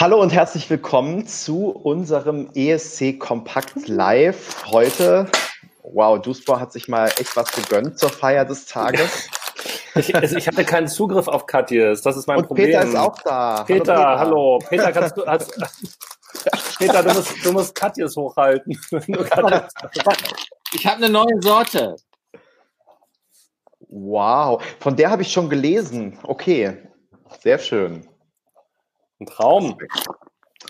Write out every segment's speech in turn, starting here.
Hallo und herzlich willkommen zu unserem ESC Kompakt Live. Heute, wow, Duisburg hat sich mal echt was gegönnt zur Feier des Tages. Ich, also ich hatte keinen Zugriff auf Katjes, das ist mein und Problem. Peter ist auch da. Peter, hallo Peter. hallo. Peter, kannst du, hast, Peter, du musst, du musst Katjes hochhalten. ich habe eine neue Sorte. Wow, von der habe ich schon gelesen. Okay, sehr schön. Ein Traum.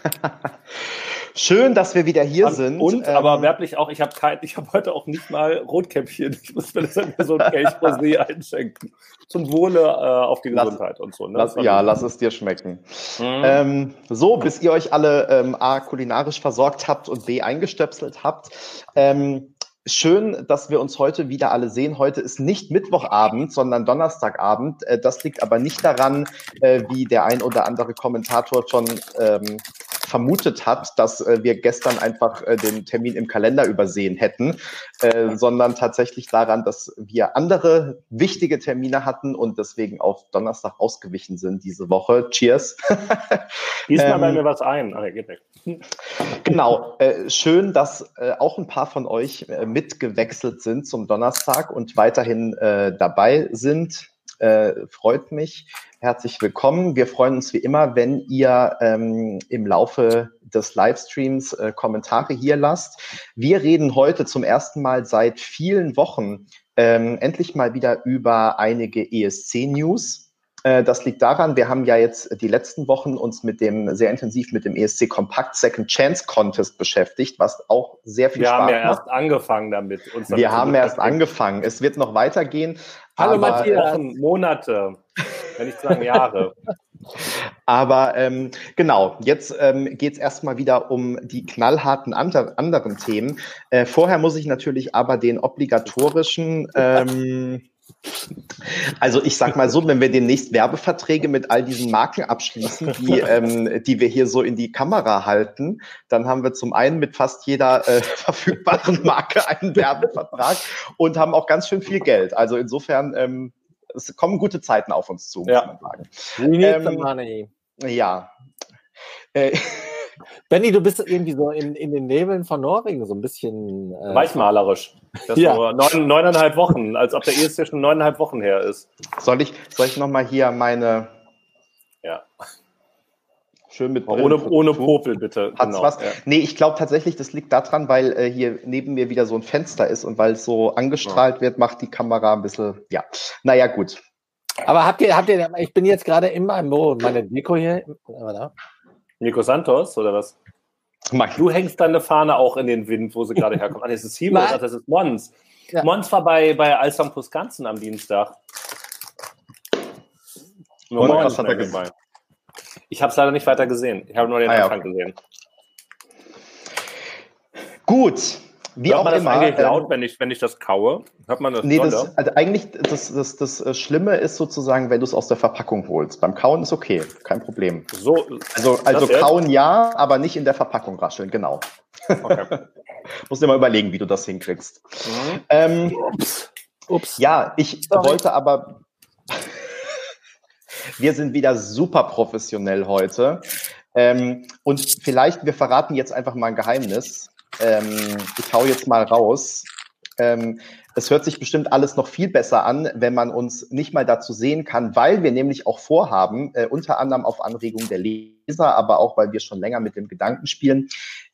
Schön, dass wir wieder hier und, sind. Und ähm, aber werblich auch, ich habe habe heute auch nicht mal Rotkäppchen. Ich muss mir das so ein Kelch Rosé einschenken. Zum Wohle äh, auf die Gesundheit lass, und so. Ne? Lass, ja, lass es dir schmecken. Mhm. Ähm, so, bis ihr euch alle ähm, A, kulinarisch versorgt habt und B, eingestöpselt habt. Schön, dass wir uns heute wieder alle sehen. Heute ist nicht Mittwochabend, sondern Donnerstagabend. Äh, das liegt aber nicht daran, äh, wie der ein oder andere Kommentator schon ähm, vermutet hat, dass äh, wir gestern einfach äh, den Termin im Kalender übersehen hätten, äh, sondern tatsächlich daran, dass wir andere wichtige Termine hatten und deswegen auf Donnerstag ausgewichen sind diese Woche. Cheers. Diesmal ähm, bei mir was ein. Ah, geht weg. Genau. Äh, schön, dass äh, auch ein paar von euch äh, mitgewechselt sind zum Donnerstag und weiterhin äh, dabei sind. Äh, freut mich herzlich willkommen. Wir freuen uns wie immer, wenn ihr ähm, im Laufe des Livestreams äh, Kommentare hier lasst. Wir reden heute zum ersten Mal seit vielen Wochen ähm, endlich mal wieder über einige ESC-News. Äh, das liegt daran, wir haben ja jetzt die letzten Wochen uns mit dem sehr intensiv mit dem ESC Kompakt Second Chance Contest beschäftigt, was auch sehr viel wir Spaß macht. Wir haben ja erst angefangen damit. Uns wir haben erst angefangen. Es wird noch weitergehen. Hallo Matthias. Wochen, Monate, wenn nicht sagen Jahre. Aber ähm, genau, jetzt ähm, geht es erstmal wieder um die knallharten andre anderen Themen. Äh, vorher muss ich natürlich aber den obligatorischen ähm, also ich sag mal so, wenn wir demnächst Werbeverträge mit all diesen Marken abschließen, die, ähm, die wir hier so in die Kamera halten, dann haben wir zum einen mit fast jeder äh, verfügbaren Marke einen Werbevertrag und haben auch ganz schön viel Geld. Also insofern, ähm, es kommen gute Zeiten auf uns zu, muss ja. man sagen. We need ähm, the money. Ja. Äh, Benny, du bist irgendwie so in, in den Nebeln von Norwegen so ein bisschen. Äh, Weichmalerisch. Das ja. nur neun, neuneinhalb Wochen, als ob der ESC schon neuneinhalb Wochen her ist. Soll ich, soll ich nochmal hier meine. Ja. Schön mit Ohne, ohne Popel, bitte. Hat's genau. was? Ja. Nee, ich glaube tatsächlich, das liegt daran, weil äh, hier neben mir wieder so ein Fenster ist und weil es so angestrahlt ja. wird, macht die Kamera ein bisschen. Ja. Naja, gut. Aber habt ihr, habt ihr, ich bin jetzt gerade in meinem Büro meine Deko hier. Nico Santos oder was? Mach. Du hängst deine Fahne auch in den Wind, wo sie gerade herkommt. Ah, das ist Himo, das ist Mons. Ja. Mons war bei, bei Alstom plus Ganzen am Dienstag. Nur Und, was hat er gesagt? Ich habe es leider nicht weiter gesehen. Ich habe nur den ah, Anfang ja. gesehen. Gut, wie Hört auch man das immer, eigentlich ähm, laut, wenn ich, wenn ich das kaue? Hört man das Nee, das, also eigentlich, das, das, das äh, Schlimme ist sozusagen, wenn du es aus der Verpackung holst. Beim Kauen ist okay, kein Problem. So, also also kauen jetzt? ja, aber nicht in der Verpackung rascheln, genau. Okay. Musst dir mal überlegen, wie du das hinkriegst. Mhm. Ähm, Ups. Ups. Ja, ich Sorry. wollte aber... wir sind wieder super professionell heute. Ähm, und vielleicht, wir verraten jetzt einfach mal ein Geheimnis ähm, ich hau jetzt mal raus. Ähm, es hört sich bestimmt alles noch viel besser an, wenn man uns nicht mal dazu sehen kann, weil wir nämlich auch vorhaben, äh, unter anderem auf Anregung der Leser, aber auch weil wir schon länger mit dem Gedanken spielen,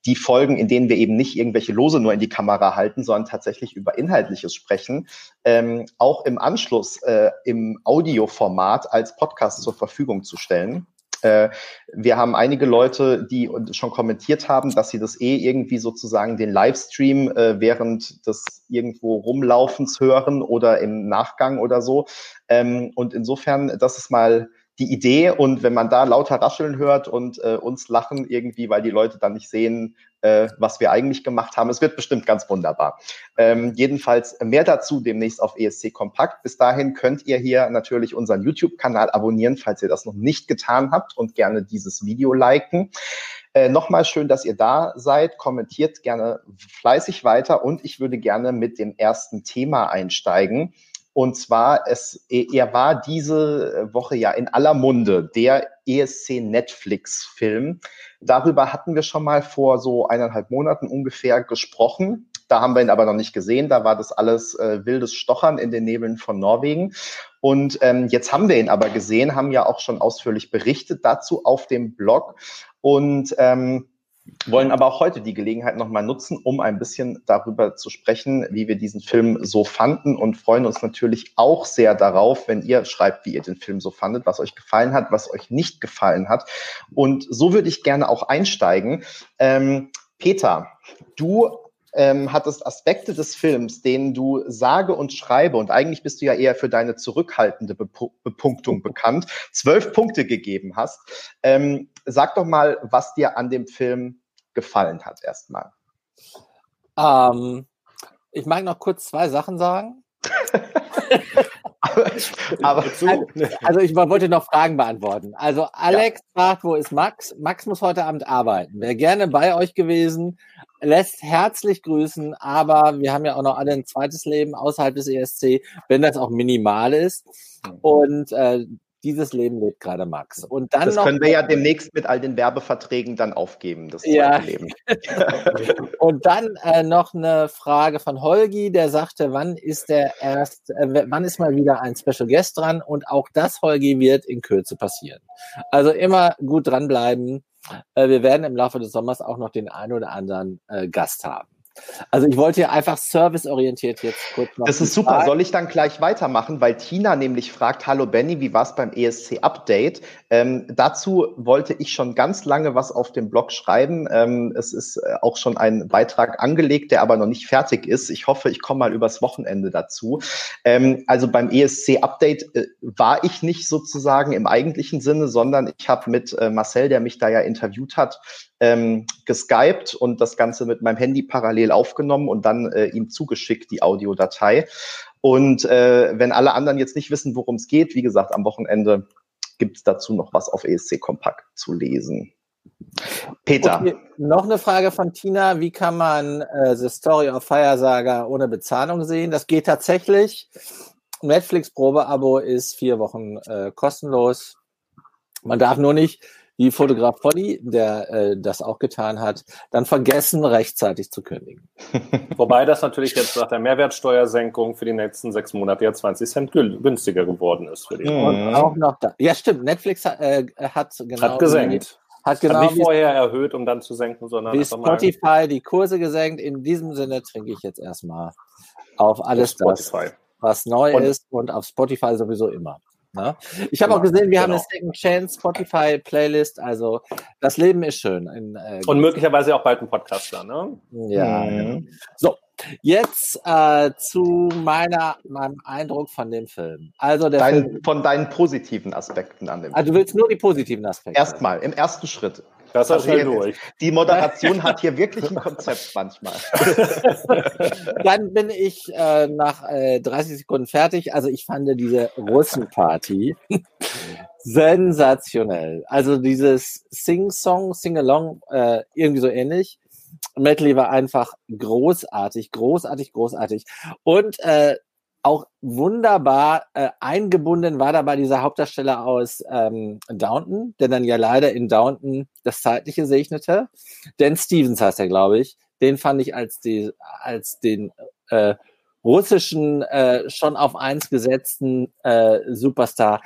die Folgen, in denen wir eben nicht irgendwelche Lose nur in die Kamera halten, sondern tatsächlich über Inhaltliches sprechen, ähm, auch im Anschluss äh, im Audioformat als Podcast zur Verfügung zu stellen. Äh, wir haben einige Leute, die schon kommentiert haben, dass sie das eh irgendwie sozusagen den Livestream äh, während des irgendwo rumlaufens hören oder im Nachgang oder so. Ähm, und insofern, das ist mal die Idee. Und wenn man da lauter Rascheln hört und äh, uns lachen irgendwie, weil die Leute dann nicht sehen, äh, was wir eigentlich gemacht haben, es wird bestimmt ganz wunderbar. Ähm, jedenfalls mehr dazu demnächst auf ESC Kompakt. Bis dahin könnt ihr hier natürlich unseren YouTube-Kanal abonnieren, falls ihr das noch nicht getan habt und gerne dieses Video liken. Äh, Nochmal schön, dass ihr da seid. Kommentiert gerne fleißig weiter und ich würde gerne mit dem ersten Thema einsteigen. Und zwar, es, er war diese Woche ja in aller Munde, der ESC Netflix-Film. Darüber hatten wir schon mal vor so eineinhalb Monaten ungefähr gesprochen. Da haben wir ihn aber noch nicht gesehen. Da war das alles äh, wildes Stochern in den Nebeln von Norwegen. Und ähm, jetzt haben wir ihn aber gesehen, haben ja auch schon ausführlich berichtet dazu auf dem Blog und ähm, wollen aber auch heute die Gelegenheit nochmal nutzen, um ein bisschen darüber zu sprechen, wie wir diesen Film so fanden und freuen uns natürlich auch sehr darauf, wenn ihr schreibt, wie ihr den Film so fandet, was euch gefallen hat, was euch nicht gefallen hat. Und so würde ich gerne auch einsteigen. Ähm, Peter, du ähm, hattest Aspekte des Films, denen du sage und schreibe, und eigentlich bist du ja eher für deine zurückhaltende Bepu Bepunktung bekannt, zwölf Punkte gegeben hast. Ähm, sag doch mal, was dir an dem Film gefallen hat erstmal. Ähm, ich mag noch kurz zwei Sachen sagen. aber, also, also, ich wollte noch Fragen beantworten. Also Alex ja. fragt, wo ist Max? Max muss heute Abend arbeiten. Wäre gerne bei euch gewesen, lässt herzlich grüßen, aber wir haben ja auch noch alle ein zweites Leben außerhalb des ESC, wenn das auch minimal ist. Und äh, dieses Leben lebt gerade Max. Und dann das können wir ja demnächst mit all den Werbeverträgen dann aufgeben, das ja. Leben. und dann äh, noch eine Frage von Holgi, der sagte, wann ist der erst, äh, wann ist mal wieder ein Special Guest dran? Und auch das, Holgi, wird in Kürze passieren. Also immer gut dranbleiben. Äh, wir werden im Laufe des Sommers auch noch den einen oder anderen äh, Gast haben. Also ich wollte ja einfach serviceorientiert jetzt kurz noch. Das ist super. Fragen. Soll ich dann gleich weitermachen, weil Tina nämlich fragt, hallo Benny, wie war es beim ESC Update? Ähm, dazu wollte ich schon ganz lange was auf dem Blog schreiben. Ähm, es ist äh, auch schon ein Beitrag angelegt, der aber noch nicht fertig ist. Ich hoffe, ich komme mal übers Wochenende dazu. Ähm, also beim ESC Update äh, war ich nicht sozusagen im eigentlichen Sinne, sondern ich habe mit äh, Marcel, der mich da ja interviewt hat, ähm, geskypt und das Ganze mit meinem Handy parallel aufgenommen und dann äh, ihm zugeschickt, die Audiodatei. Und äh, wenn alle anderen jetzt nicht wissen, worum es geht, wie gesagt, am Wochenende gibt es dazu noch was auf ESC Kompakt zu lesen. Peter. Okay, noch eine Frage von Tina. Wie kann man äh, The Story of Fire Saga ohne Bezahlung sehen? Das geht tatsächlich. Netflix-Probe-Abo ist vier Wochen äh, kostenlos. Man darf nur nicht wie Fotograf Polly, der äh, das auch getan hat, dann vergessen, rechtzeitig zu kündigen. Wobei das natürlich jetzt nach der Mehrwertsteuersenkung für die nächsten sechs Monate ja 20 Cent günstiger geworden ist für die. Und auch noch da. Ja, stimmt. Netflix hat, äh, hat genau. Hat gesenkt. Hat genau hat nicht vorher erhöht, um dann zu senken, sondern wie Spotify die Kurse gesenkt. In diesem Sinne trinke ich jetzt erstmal auf alles das, was neu und ist und auf Spotify sowieso immer. Ne? Ich habe genau, auch gesehen, wir genau. haben eine Second Chance Spotify Playlist. Also das Leben ist schön. In, äh, Und möglicherweise auch bald ein Podcast da, ne? Ja. Mhm. So, jetzt äh, zu meiner, meinem Eindruck von dem Film. Also der Dein, Film, von deinen positiven Aspekten an dem also Film. Also du willst nur die positiven Aspekte. Erstmal, im ersten Schritt. Das ist schnell durch. Die Moderation hat hier wirklich ein Konzept manchmal. Dann bin ich äh, nach äh, 30 Sekunden fertig. Also ich fand diese Russenparty sensationell. Also dieses Sing-Song, Sing-Along, äh, irgendwie so ähnlich. Medley war einfach großartig, großartig, großartig. Und äh, auch wunderbar äh, eingebunden war dabei dieser Hauptdarsteller aus ähm, Downton, der dann ja leider in Downton das Zeitliche segnete. Dan Stevens heißt er, glaube ich. Den fand ich als, die, als den äh, russischen, äh, schon auf eins gesetzten äh, Superstar.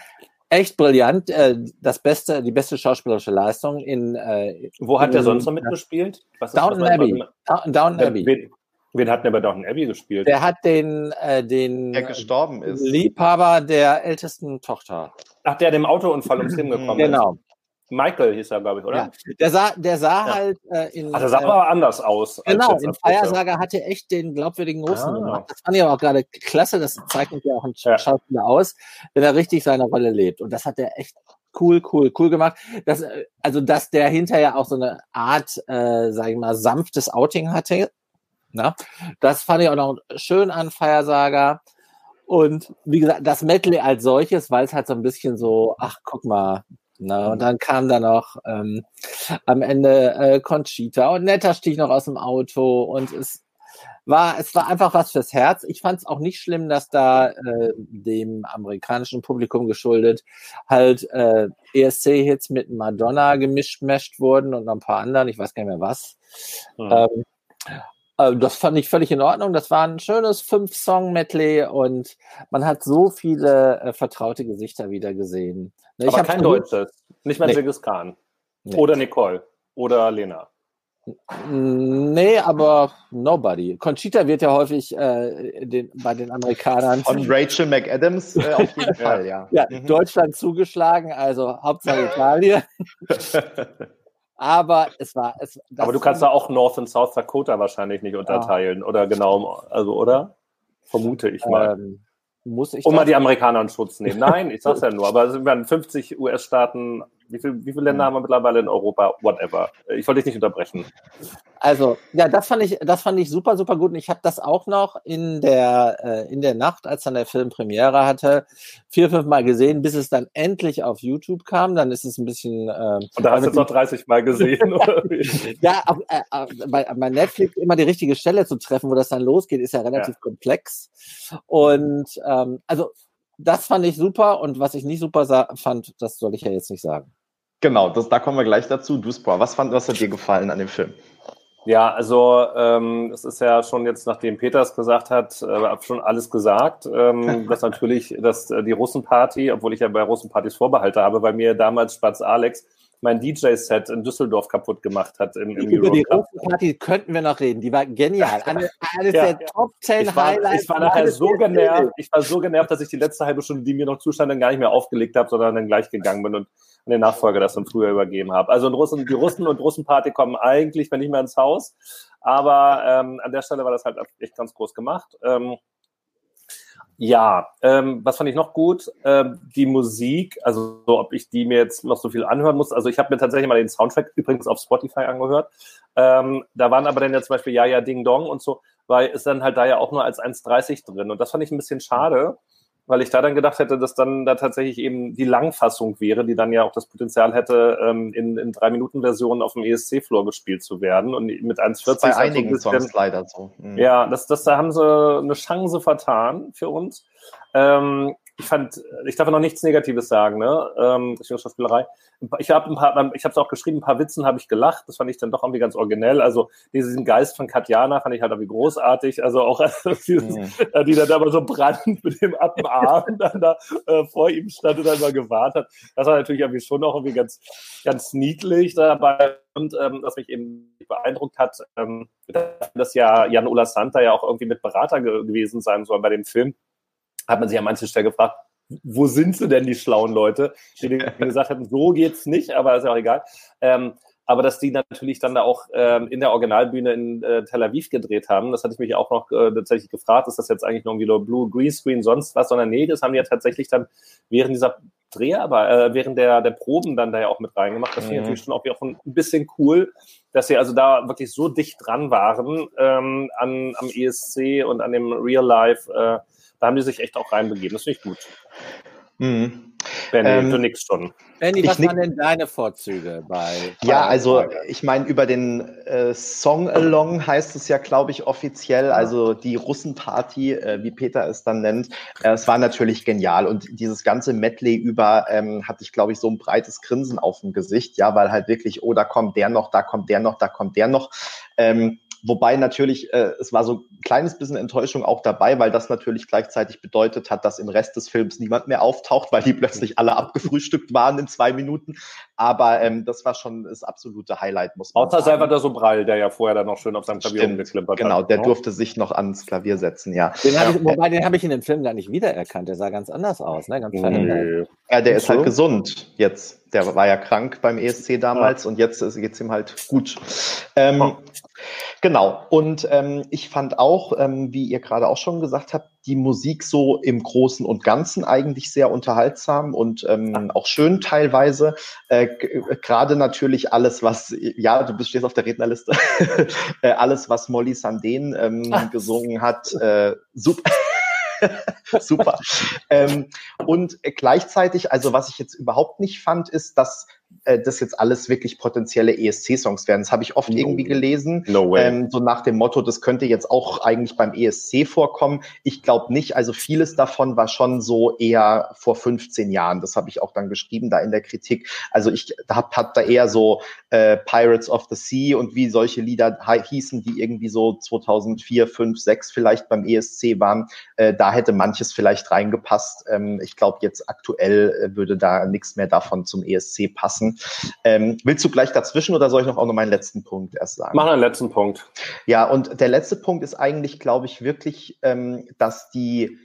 Echt brillant. Äh, das beste, die beste schauspielerische Leistung in. Äh, Wo hat er sonst noch mitgespielt? Downton Abbey. Downton Abbey. Wen hat denn bei Downton Abbey gespielt? Der hat den, äh, den der gestorben ist. Liebhaber der ältesten Tochter. Ach, der dem Autounfall ums Leben gekommen genau. ist. Genau. Michael hieß er, glaube ich, oder? Ja. Der sah, der sah ja. halt äh, in. Ach, der sah äh, aber anders aus. Genau, in Feiersager hatte er echt den glaubwürdigen Russen ah. gemacht. Das fand ich aber auch gerade klasse. Das zeichnet ja auch ein ja. Schauspieler aus, wenn er richtig seine Rolle lebt. Und das hat er echt cool, cool, cool gemacht. Das, äh, also, dass der hinterher auch so eine Art, äh, sag ich mal, sanftes Outing hatte, na? Das fand ich auch noch schön an Feiersager. Und wie gesagt, das Medley als solches, weil es halt so ein bisschen so, ach, guck mal. Na, und dann kam da noch ähm, am Ende äh, Conchita und Netter stieg noch aus dem Auto und es war, es war einfach was fürs Herz. Ich fand es auch nicht schlimm, dass da äh, dem amerikanischen Publikum geschuldet halt äh, ESC-Hits mit Madonna gemischt wurden und noch ein paar anderen, ich weiß gar nicht mehr was. Mhm. Ähm, äh, das fand ich völlig in Ordnung. Das war ein schönes Fünf-Song-Medley und man hat so viele äh, vertraute Gesichter wieder gesehen. Ne, Aber kein Deutsches, nicht mal nee. Genghis Khan. Nee. Oder Nicole. Oder Lena. Nee, aber nobody. Conchita wird ja häufig äh, den, bei den Amerikanern. Und Rachel McAdams äh, auf jeden Fall, ja. Ja, mhm. Deutschland zugeschlagen, also Hauptsache Italien. aber es war. Es, aber du kannst da auch North und South Dakota wahrscheinlich nicht unterteilen, ja. oder genau, also, oder? Vermute ich mal. Ähm, muss ich. Um mal die Amerikaner in Schutz nehmen. Nein, ich sag's ja nur, aber es werden 50 US-Staaten wie, viel, wie viele Länder haben wir mittlerweile in Europa? Whatever. Ich wollte dich nicht unterbrechen. Also, ja, das fand ich, das fand ich super, super gut. Und ich habe das auch noch in der, äh, in der Nacht, als dann der Film Premiere hatte, vier, fünf Mal gesehen, bis es dann endlich auf YouTube kam. Dann ist es ein bisschen. Äh, Und da hast du es noch 30 Mal gesehen, oder? ja, auf, äh, bei, bei Netflix immer die richtige Stelle zu treffen, wo das dann losgeht, ist ja relativ ja. komplex. Und ähm, also das fand ich super und was ich nicht super fand, das soll ich ja jetzt nicht sagen. Genau, das, da kommen wir gleich dazu. Duspor, was, fand, was hat dir gefallen an dem Film? Ja, also ähm, es ist ja schon jetzt, nachdem Peters gesagt hat, äh, schon alles gesagt, ähm, dass natürlich dass äh, die Russenparty, obwohl ich ja bei Russenpartys Vorbehalte habe, bei mir damals Spatz Alex mein DJ-Set in Düsseldorf kaputt gemacht hat. Im, im Über die Russenparty könnten wir noch reden. Die war genial. Eine, eines ja, der. Top 10 ich war, Highlights. Ich war nachher so genervt. Ich war so genervt, dass ich die letzte halbe Stunde, die mir noch zustand, dann gar nicht mehr aufgelegt habe, sondern dann gleich gegangen bin und an den Nachfolger das dann früher übergeben habe. Also Russen, die Russen und Russenparty kommen eigentlich, wenn nicht mehr ins Haus. Aber ähm, an der Stelle war das halt echt ganz groß gemacht. Ähm, ja, ähm, was fand ich noch gut? Ähm, die Musik, also so, ob ich die mir jetzt noch so viel anhören muss. Also ich habe mir tatsächlich mal den Soundtrack übrigens auf Spotify angehört. Ähm, da waren aber dann ja zum Beispiel Ja, ja, Ding Dong und so, weil es dann halt da ja auch nur als 1,30 drin. Und das fand ich ein bisschen schade, weil ich da dann gedacht hätte, dass dann da tatsächlich eben die Langfassung wäre, die dann ja auch das Potenzial hätte, ähm, in, in drei Minuten Versionen auf dem ESC-Floor gespielt zu werden und mit 1,40. Bei einigen so bisschen, Songs leider so. Mhm. Ja, das, das, da haben sie eine Chance vertan für uns. Ähm, ich fand, ich darf noch nichts Negatives sagen, ne? Ähm, Schauspielerei. Ich habe ein paar, ich habe es auch geschrieben, ein paar Witzen habe ich gelacht. Das fand ich dann doch irgendwie ganz originell. Also diesen Geist von Katjana fand ich halt irgendwie großartig. Also auch dieses, mhm. Äh, die dann aber so brandend mit dem ab dem Arm dann da äh, vor ihm stand und dann mal gewartet hat. Das war natürlich irgendwie schon auch irgendwie ganz, ganz niedlich dabei. Und ähm, was mich eben beeindruckt hat, ähm, dass ja Jan Ola Santa ja auch irgendwie mit Berater ge gewesen sein soll bei dem Film hat man sich an manchen Stellen gefragt, wo sind sie denn, die schlauen Leute, die gesagt hatten, so geht's nicht, aber ist ja auch egal. Ähm, aber dass die natürlich dann da auch ähm, in der Originalbühne in äh, Tel Aviv gedreht haben, das hatte ich mich auch noch äh, tatsächlich gefragt, ist das jetzt eigentlich noch irgendwie nur Blue Green Screen, sonst was, sondern nee, das haben die ja tatsächlich dann während dieser Dreh, aber äh, während der, der Proben dann da ja auch mit reingemacht. Das mhm. finde ich natürlich schon auch, auch ein bisschen cool, dass sie also da wirklich so dicht dran waren ähm, an, am ESC und an dem Real Life. Äh, da haben die sich echt auch reinbegeben. Das finde ich gut. Mhm. Benny, ähm, du nix schon. Benny, was waren denn deine Vorzüge bei? Ja, also ich meine, über den äh, Song Along heißt es ja, glaube ich, offiziell, also die Russenparty, äh, wie Peter es dann nennt. Äh, es war natürlich genial und dieses ganze Medley über ähm, hatte ich, glaube ich, so ein breites Grinsen auf dem Gesicht, ja, weil halt wirklich, oh, da kommt der noch, da kommt der noch, da kommt der noch. Ähm, Wobei natürlich, äh, es war so ein kleines bisschen Enttäuschung auch dabei, weil das natürlich gleichzeitig bedeutet hat, dass im Rest des Films niemand mehr auftaucht, weil die plötzlich alle abgefrühstückt waren in zwei Minuten. Aber ähm, das war schon das absolute Highlight, muss man Außer sagen. Außer Salvador Sobral, der ja vorher dann noch schön auf seinem Klavier rumgeklimpert genau, hat. Genau, der ne? durfte sich noch ans Klavier setzen, ja. Den ja. Ich, wobei, den habe ich in dem Film gar nicht wiedererkannt. Der sah ganz anders aus, ne? Ganz nee. Ja, der ist halt gesund jetzt. Der war ja krank beim ESC damals ja. und jetzt geht es ihm halt gut. Ähm. Genau. Und ähm, ich fand auch, ähm, wie ihr gerade auch schon gesagt habt, die Musik so im Großen und Ganzen eigentlich sehr unterhaltsam und ähm, auch schön teilweise. Äh, gerade natürlich alles, was, ja, du bist stehst auf der Rednerliste, äh, alles, was Molly Sandén ähm, gesungen hat, äh, super. Super. ähm, und gleichzeitig, also was ich jetzt überhaupt nicht fand, ist, dass äh, das jetzt alles wirklich potenzielle ESC-Songs werden. Das habe ich oft no. irgendwie gelesen. No way. Ähm, so nach dem Motto, das könnte jetzt auch eigentlich beim ESC vorkommen. Ich glaube nicht. Also vieles davon war schon so eher vor 15 Jahren. Das habe ich auch dann geschrieben da in der Kritik. Also ich habe hab da eher so äh, Pirates of the Sea und wie solche Lieder hießen, die irgendwie so 2004, 5, 6 vielleicht beim ESC waren. Äh, da hätte manches vielleicht reingepasst. Ähm, ich glaube, jetzt aktuell äh, würde da nichts mehr davon zum ESC passen. Ähm, willst du gleich dazwischen oder soll ich noch auch noch meinen letzten Punkt erst sagen? Mach einen letzten Punkt. Ja, und der letzte Punkt ist eigentlich, glaube ich, wirklich, ähm, dass die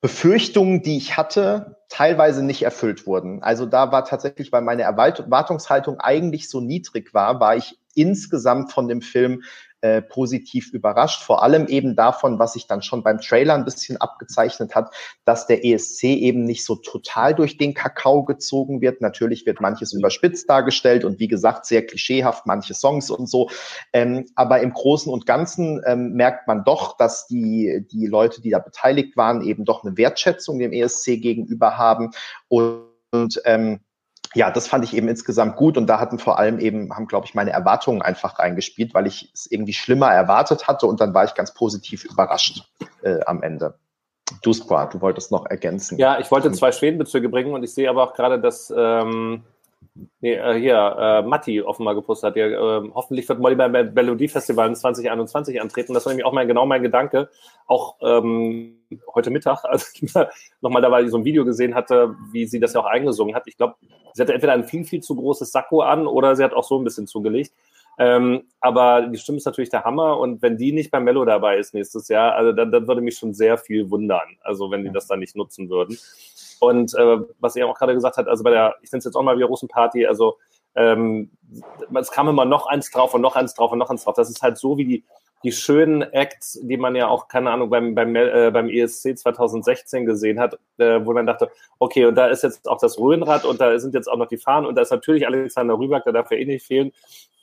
Befürchtungen, die ich hatte, teilweise nicht erfüllt wurden. Also da war tatsächlich, weil meine Erwartungshaltung eigentlich so niedrig war, war ich insgesamt von dem Film äh, positiv überrascht. Vor allem eben davon, was sich dann schon beim Trailer ein bisschen abgezeichnet hat, dass der ESC eben nicht so total durch den Kakao gezogen wird. Natürlich wird manches überspitzt dargestellt und wie gesagt sehr klischeehaft, manche Songs und so. Ähm, aber im Großen und Ganzen ähm, merkt man doch, dass die, die Leute, die da beteiligt waren, eben doch eine Wertschätzung dem ESC gegenüber haben und, und ähm, ja, das fand ich eben insgesamt gut und da hatten vor allem eben, haben, glaube ich, meine Erwartungen einfach reingespielt, weil ich es irgendwie schlimmer erwartet hatte und dann war ich ganz positiv überrascht äh, am Ende. Du, Spra, du wolltest noch ergänzen. Ja, ich wollte zwei Schwedenbezüge bringen und ich sehe aber auch gerade, dass ähm, nee, äh, hier äh, Matti offenbar gepostet hat. Ja, äh, hoffentlich wird Molly beim Melodie Festival 2021 antreten. Das war nämlich auch mein, genau mein Gedanke. Auch ähm, heute Mittag, als ich nochmal dabei so ein Video gesehen hatte, wie sie das ja auch eingesungen hat. Ich glaube, sie hatte entweder ein viel, viel zu großes Sakko an oder sie hat auch so ein bisschen zugelegt. Ähm, aber die Stimme ist natürlich der Hammer und wenn die nicht beim Mello dabei ist nächstes Jahr, also dann, dann würde mich schon sehr viel wundern, also wenn die das dann nicht nutzen würden. Und äh, was ihr auch gerade gesagt hat, also bei der, ich nenne es jetzt auch mal wieder Russenparty, also ähm, es kam immer noch eins drauf und noch eins drauf und noch eins drauf. Das ist halt so wie die die schönen Acts, die man ja auch, keine Ahnung, beim, beim, äh, beim ESC 2016 gesehen hat, äh, wo man dachte, okay, und da ist jetzt auch das Röhnrad und da sind jetzt auch noch die Fahnen und da ist natürlich Alexander Rüberg, der darf ja eh nicht fehlen.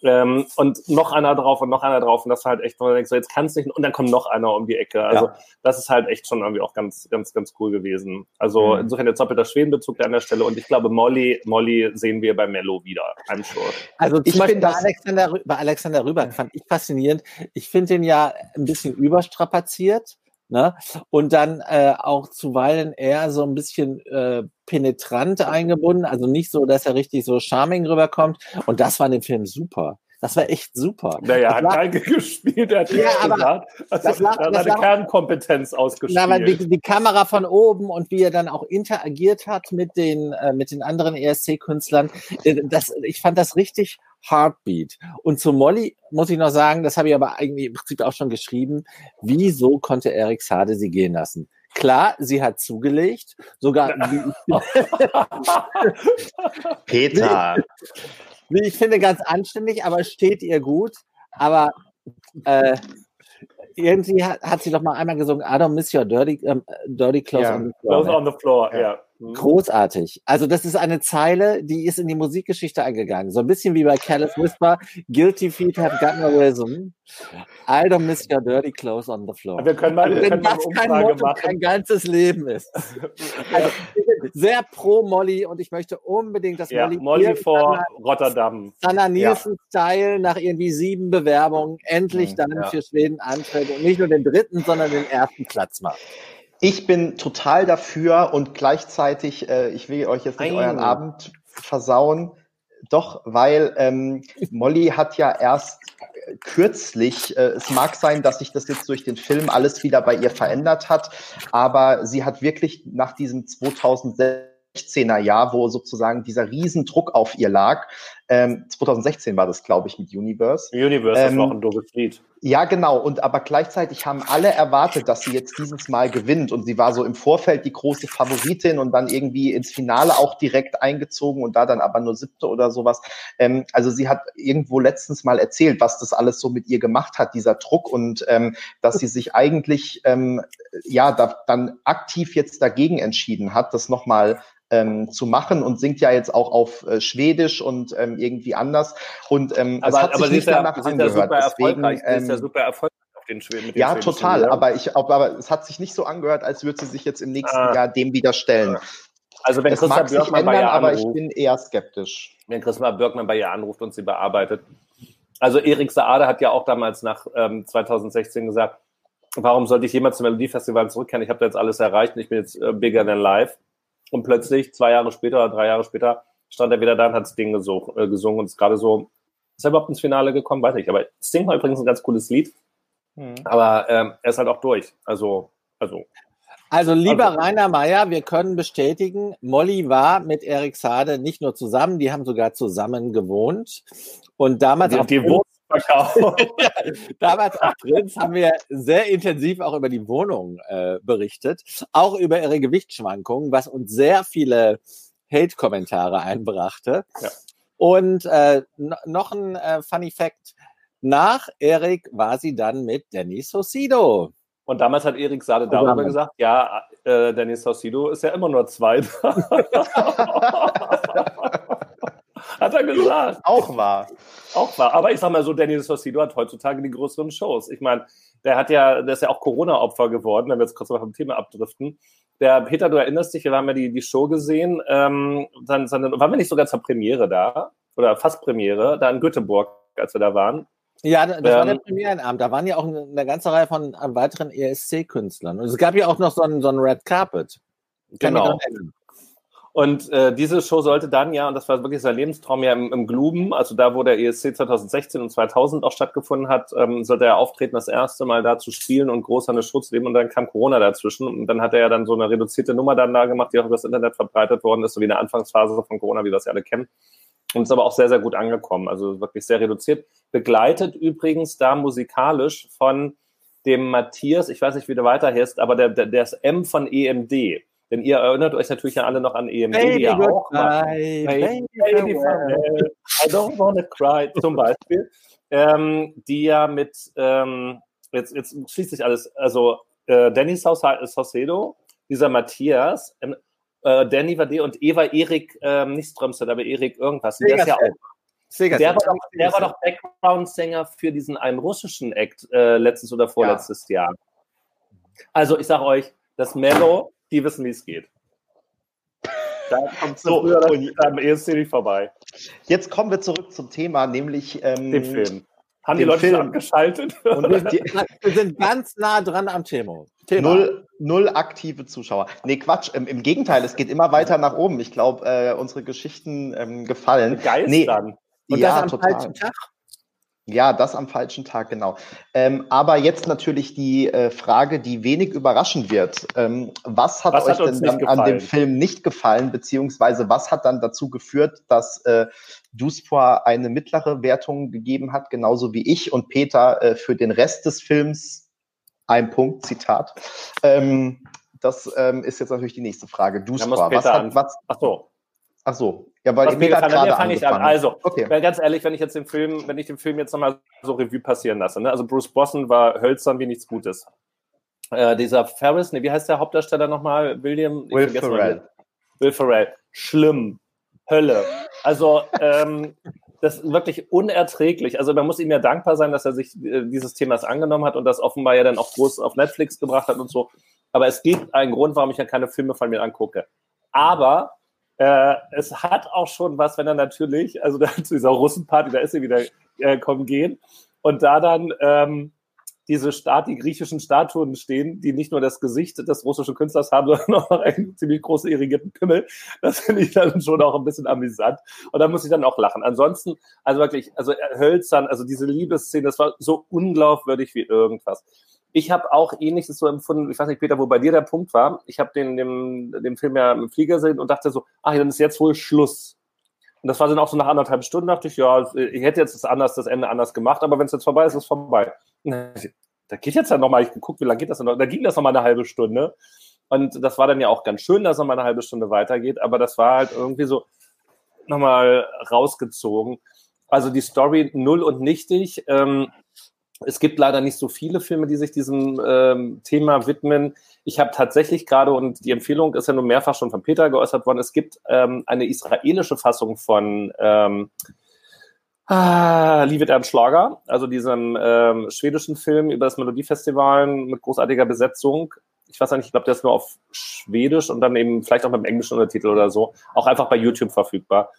Ähm, und noch einer drauf und noch einer drauf und das war halt echt, wo man denkt, so jetzt kann es nicht und dann kommt noch einer um die Ecke. Also ja. das ist halt echt schon irgendwie auch ganz, ganz, ganz cool gewesen. Also mhm. insofern jetzt doppelter Schwedenbezug an der Stelle und ich glaube, Molly, Molly sehen wir bei Mello wieder, I'm sure. Also zum ich Beispiel bei Alexander, bei Alexander Rüberg fand ich faszinierend. Ich finde den ja ein bisschen überstrapaziert. Ne? Und dann äh, auch zuweilen eher so ein bisschen äh, penetrant eingebunden, also nicht so, dass er richtig so charming rüberkommt. Und das war in dem Film super. Das war echt super. Naja, er hat Geige gespielt, er hat ja, aber also, das war, das seine Kernkompetenz ausgespielt. Na, weil die, die, Kamera von oben und wie er dann auch interagiert hat mit den, äh, mit den anderen ESC-Künstlern, äh, das, ich fand das richtig Heartbeat. Und zu Molly muss ich noch sagen, das habe ich aber eigentlich im Prinzip auch schon geschrieben, wieso konnte Erik Sade sie gehen lassen? Klar, sie hat zugelegt, sogar. Peter. Wie ich finde, ganz anständig, aber steht ihr gut. Aber äh, irgendwie hat, hat sie doch mal einmal gesungen, I don't miss your dirty, um, dirty clothes yeah. on the floor. Clothes on the floor, ja. Yeah. Mhm. Großartig. Also das ist eine Zeile, die ist in die Musikgeschichte eingegangen. So ein bisschen wie bei Careless Whisper. Guilty feet have got no rhythm. I don't miss your dirty clothes on the floor. Wir können mal, wir Wenn können das kein Motto, machen. kein ganzes Leben ist. Also, sehr pro Molly und ich möchte unbedingt, dass ja, Molly, Molly vor Rotterdam. Sanna Nielsen-Style ja. nach irgendwie sieben Bewerbungen endlich mhm, dann ja. für Schweden antritt und nicht nur den dritten, sondern den ersten Platz macht. Ich bin total dafür und gleichzeitig, äh, ich will euch jetzt nicht Nein. euren Abend versauen, doch, weil ähm, Molly hat ja erst äh, kürzlich, äh, es mag sein, dass sich das jetzt durch den Film alles wieder bei ihr verändert hat, aber sie hat wirklich nach diesem 2016er Jahr, wo sozusagen dieser Riesendruck auf ihr lag, ähm, 2016 war das, glaube ich, mit Universe. Universe ähm, ist noch ein doofes Lied. Ja, genau. Und aber gleichzeitig haben alle erwartet, dass sie jetzt dieses Mal gewinnt. Und sie war so im Vorfeld die große Favoritin und dann irgendwie ins Finale auch direkt eingezogen und da dann aber nur siebte oder sowas. Ähm, also sie hat irgendwo letztens mal erzählt, was das alles so mit ihr gemacht hat, dieser Druck und ähm, dass sie sich eigentlich ähm, ja da, dann aktiv jetzt dagegen entschieden hat, das nochmal ähm, zu machen und singt ja jetzt auch auf äh, Schwedisch und ähm, irgendwie anders. Und ähm, aber, es hat aber sich nicht danach ja, angehört. Ja Deswegen, ähm, ja super erfolgreich. Den Schweden, ja, total. Aber ich, aber es hat sich nicht so angehört, als würde sie sich jetzt im nächsten ah. Jahr dem wieder stellen. Also wenn es Christa mag bei ihr aber ich anruft, bin eher skeptisch. wenn Christa Björkmann bei ihr anruft und sie bearbeitet. Also Erik Saade hat ja auch damals nach ähm, 2016 gesagt, warum sollte ich jemals zum Melodiefestival zurückkehren? Ich habe da jetzt alles erreicht und ich bin jetzt äh, bigger than live. Und plötzlich, zwei Jahre später oder drei Jahre später, stand er wieder da und hat das Ding äh, gesungen und ist gerade so, ist er überhaupt ins Finale gekommen? Weiß nicht. Aber Sing war übrigens ein ganz cooles Lied. Hm. Aber ähm, er ist halt auch durch. Also, also Also lieber Also- Rainer Meyer, wir können bestätigen, Molly war mit Erik Sade nicht nur zusammen, die haben sogar zusammen gewohnt. Und damals die, auf die verkauft. damals auf Prinz haben wir sehr intensiv auch über die Wohnung äh, berichtet, auch über ihre Gewichtsschwankungen, was uns sehr viele Hate-Kommentare einbrachte. Ja. Und äh, no- noch ein äh, Funny Fact. Nach Erik war sie dann mit Danny Saucedo. Und damals hat Erik Sade darüber Zusammen. gesagt, ja, äh, Dennis Saucedo ist ja immer nur Zweiter. hat er gesagt. Auch wahr. Auch wahr. Aber ich sag mal so, Dennis Saucedo hat heutzutage die größeren Shows. Ich meine, der hat ja, der ist ja auch Corona-Opfer geworden, wenn wir jetzt kurz mal vom Thema abdriften. Der Peter, du erinnerst dich, wir haben ja die, die Show gesehen, ähm, dann, dann waren wir nicht sogar zur Premiere da, oder fast Premiere, da in Göteborg, als wir da waren. Ja, das war der Ähm, Premierenabend. Da waren ja auch eine, ganze Reihe von äh, weiteren ESC-Künstlern. Und es gab ja auch noch so ein, so ein Red Carpet. Kann Genau. Und äh, diese Show sollte dann ja, und das war wirklich sein Lebenstraum, ja im, im Gluben, also da, wo der ESC 2016 und 2000 auch stattgefunden hat, ähm, sollte er auftreten, das erste Mal da zu spielen und groß an der Show leben. Und dann kam Corona dazwischen. Und dann hat er ja dann so eine reduzierte Nummer dann da gemacht, die auch über das Internet verbreitet worden ist, so wie in der Anfangsphase von Corona, wie wir das ja alle kennen. Und ist aber auch sehr, sehr gut angekommen. Also wirklich sehr reduziert. Begleitet übrigens da musikalisch von dem Matthias, ich weiß nicht, wie der weiter heißt, aber der, der, der ist M von EMD. Denn ihr erinnert euch natürlich ja alle noch an EMD, die ja auch goodbye, Baby, baby farewell. I don't wanna cry, zum Beispiel, ähm, die ja mit, ähm, jetzt, jetzt schließt sich alles, also äh, Danny Saucedo, dieser Matthias, ähm, äh, Danny Vade und Eva Erik, ähm, nicht Strömstedt, aber Erik irgendwas. Der, ist ja auch, der, war doch, der war doch Background-Sänger für diesen einen russischen Act äh, letztes oder vorletztes Jahr. Also ich sage euch, das Mello, die wissen, wie es geht. Da kommt So, früher oder am ESC nicht vorbei. Jetzt kommen wir zurück zum Thema, nämlich ähm, Den Film. Haben die den Leute Film. schon abgeschaltet? Und die, Wir sind ganz nah dran am Thema. Thema. null, null aktive Zuschauer. Nee, Quatsch. Im, Im Gegenteil, es geht immer weiter nach oben. Ich glaube, äh, unsere Geschichten ähm, gefallen. Begeistern. Und ja, das am total. falschen Tag. Ja, das am falschen Tag, genau. Ähm, aber jetzt natürlich die äh, Frage, die wenig überraschen wird. Ähm, was hat Was euch hat denn dann an dem? Film nicht gefallen, beziehungsweise was hat dann dazu geführt, dass äh, Duspor eine mittlere Wertung gegeben hat, genauso wie ich und Peter äh, für den Rest des Films ein Punkt, Zitat. Ähm, das ähm, ist jetzt natürlich die nächste Frage. Peter was hat, was, Ach so. Ach so, ja, weil Was mir gefallen hat, gerade fange ich an. Also, Okay. ganz ehrlich, wenn ich jetzt den Film, wenn ich den Film jetzt nochmal so Revue passieren lasse, ne? also Bruce Boston war hölzern wie nichts Gutes. Äh, dieser Ferris, ne, wie heißt der Hauptdarsteller nochmal? William? Ich Will Ferrell. Will Ferrell. Schlimm. Hölle. Also, ähm, das ist wirklich unerträglich. Also man muss ihm ja dankbar sein, dass er sich äh, dieses Themas angenommen hat und das offenbar ja dann auch groß auf Netflix gebracht hat und so. Aber es gibt einen Grund, warum ich ja keine Filme von mir angucke. Aber äh, es hat auch schon was, wenn er natürlich, also da, zu dieser Russenparty, da ist er wieder äh, kommen gehen und da dann ähm, diese Stat die griechischen Statuen stehen, die nicht nur das Gesicht des russischen Künstlers haben, sondern auch einen ziemlich großen irrigierten Pimmel. Das finde ich dann schon auch ein bisschen amüsant. Und da muss ich dann auch lachen. Ansonsten, also wirklich, also äh, hölzern, also diese Liebesszene, das war so unglaubwürdig wie irgendwas. Ich habe auch ähnliches so empfunden, ich weiß nicht, Peter, wo bei dir der Punkt war. Ich habe den, dem, dem Film ja im Flieger gesehen und dachte so, ach, dann ist jetzt wohl Schluss. Und das war dann auch so nach anderthalb Stunden, dachte ich, ja, ich hätte jetzt das anders, das Ende anders gemacht, aber wenn es jetzt vorbei ist, ist es vorbei. Da geht jetzt ja nochmal, ich geguckt, wie lange geht das denn noch? Da ging das nochmal eine halbe Stunde. Und das war dann ja auch ganz schön, dass nochmal eine halbe Stunde weitergeht, aber das war halt irgendwie so nochmal rausgezogen. Also die Story null und nichtig. Ähm, es gibt leider nicht so viele Filme, die sich diesem ähm, Thema widmen. Ich habe tatsächlich gerade, und die Empfehlung ist ja nur mehrfach schon von Peter geäußert worden, es gibt ähm, eine israelische Fassung von ähm, ah, Liebe Ernst Schlager, also diesem ähm, schwedischen Film über das Melodiefestival mit großartiger Besetzung. ich weiß nicht, ich glaube, der ist nur auf Schwedisch und dann eben vielleicht auch dem englischen Untertitel oder so, auch einfach bei YouTube verfügbar.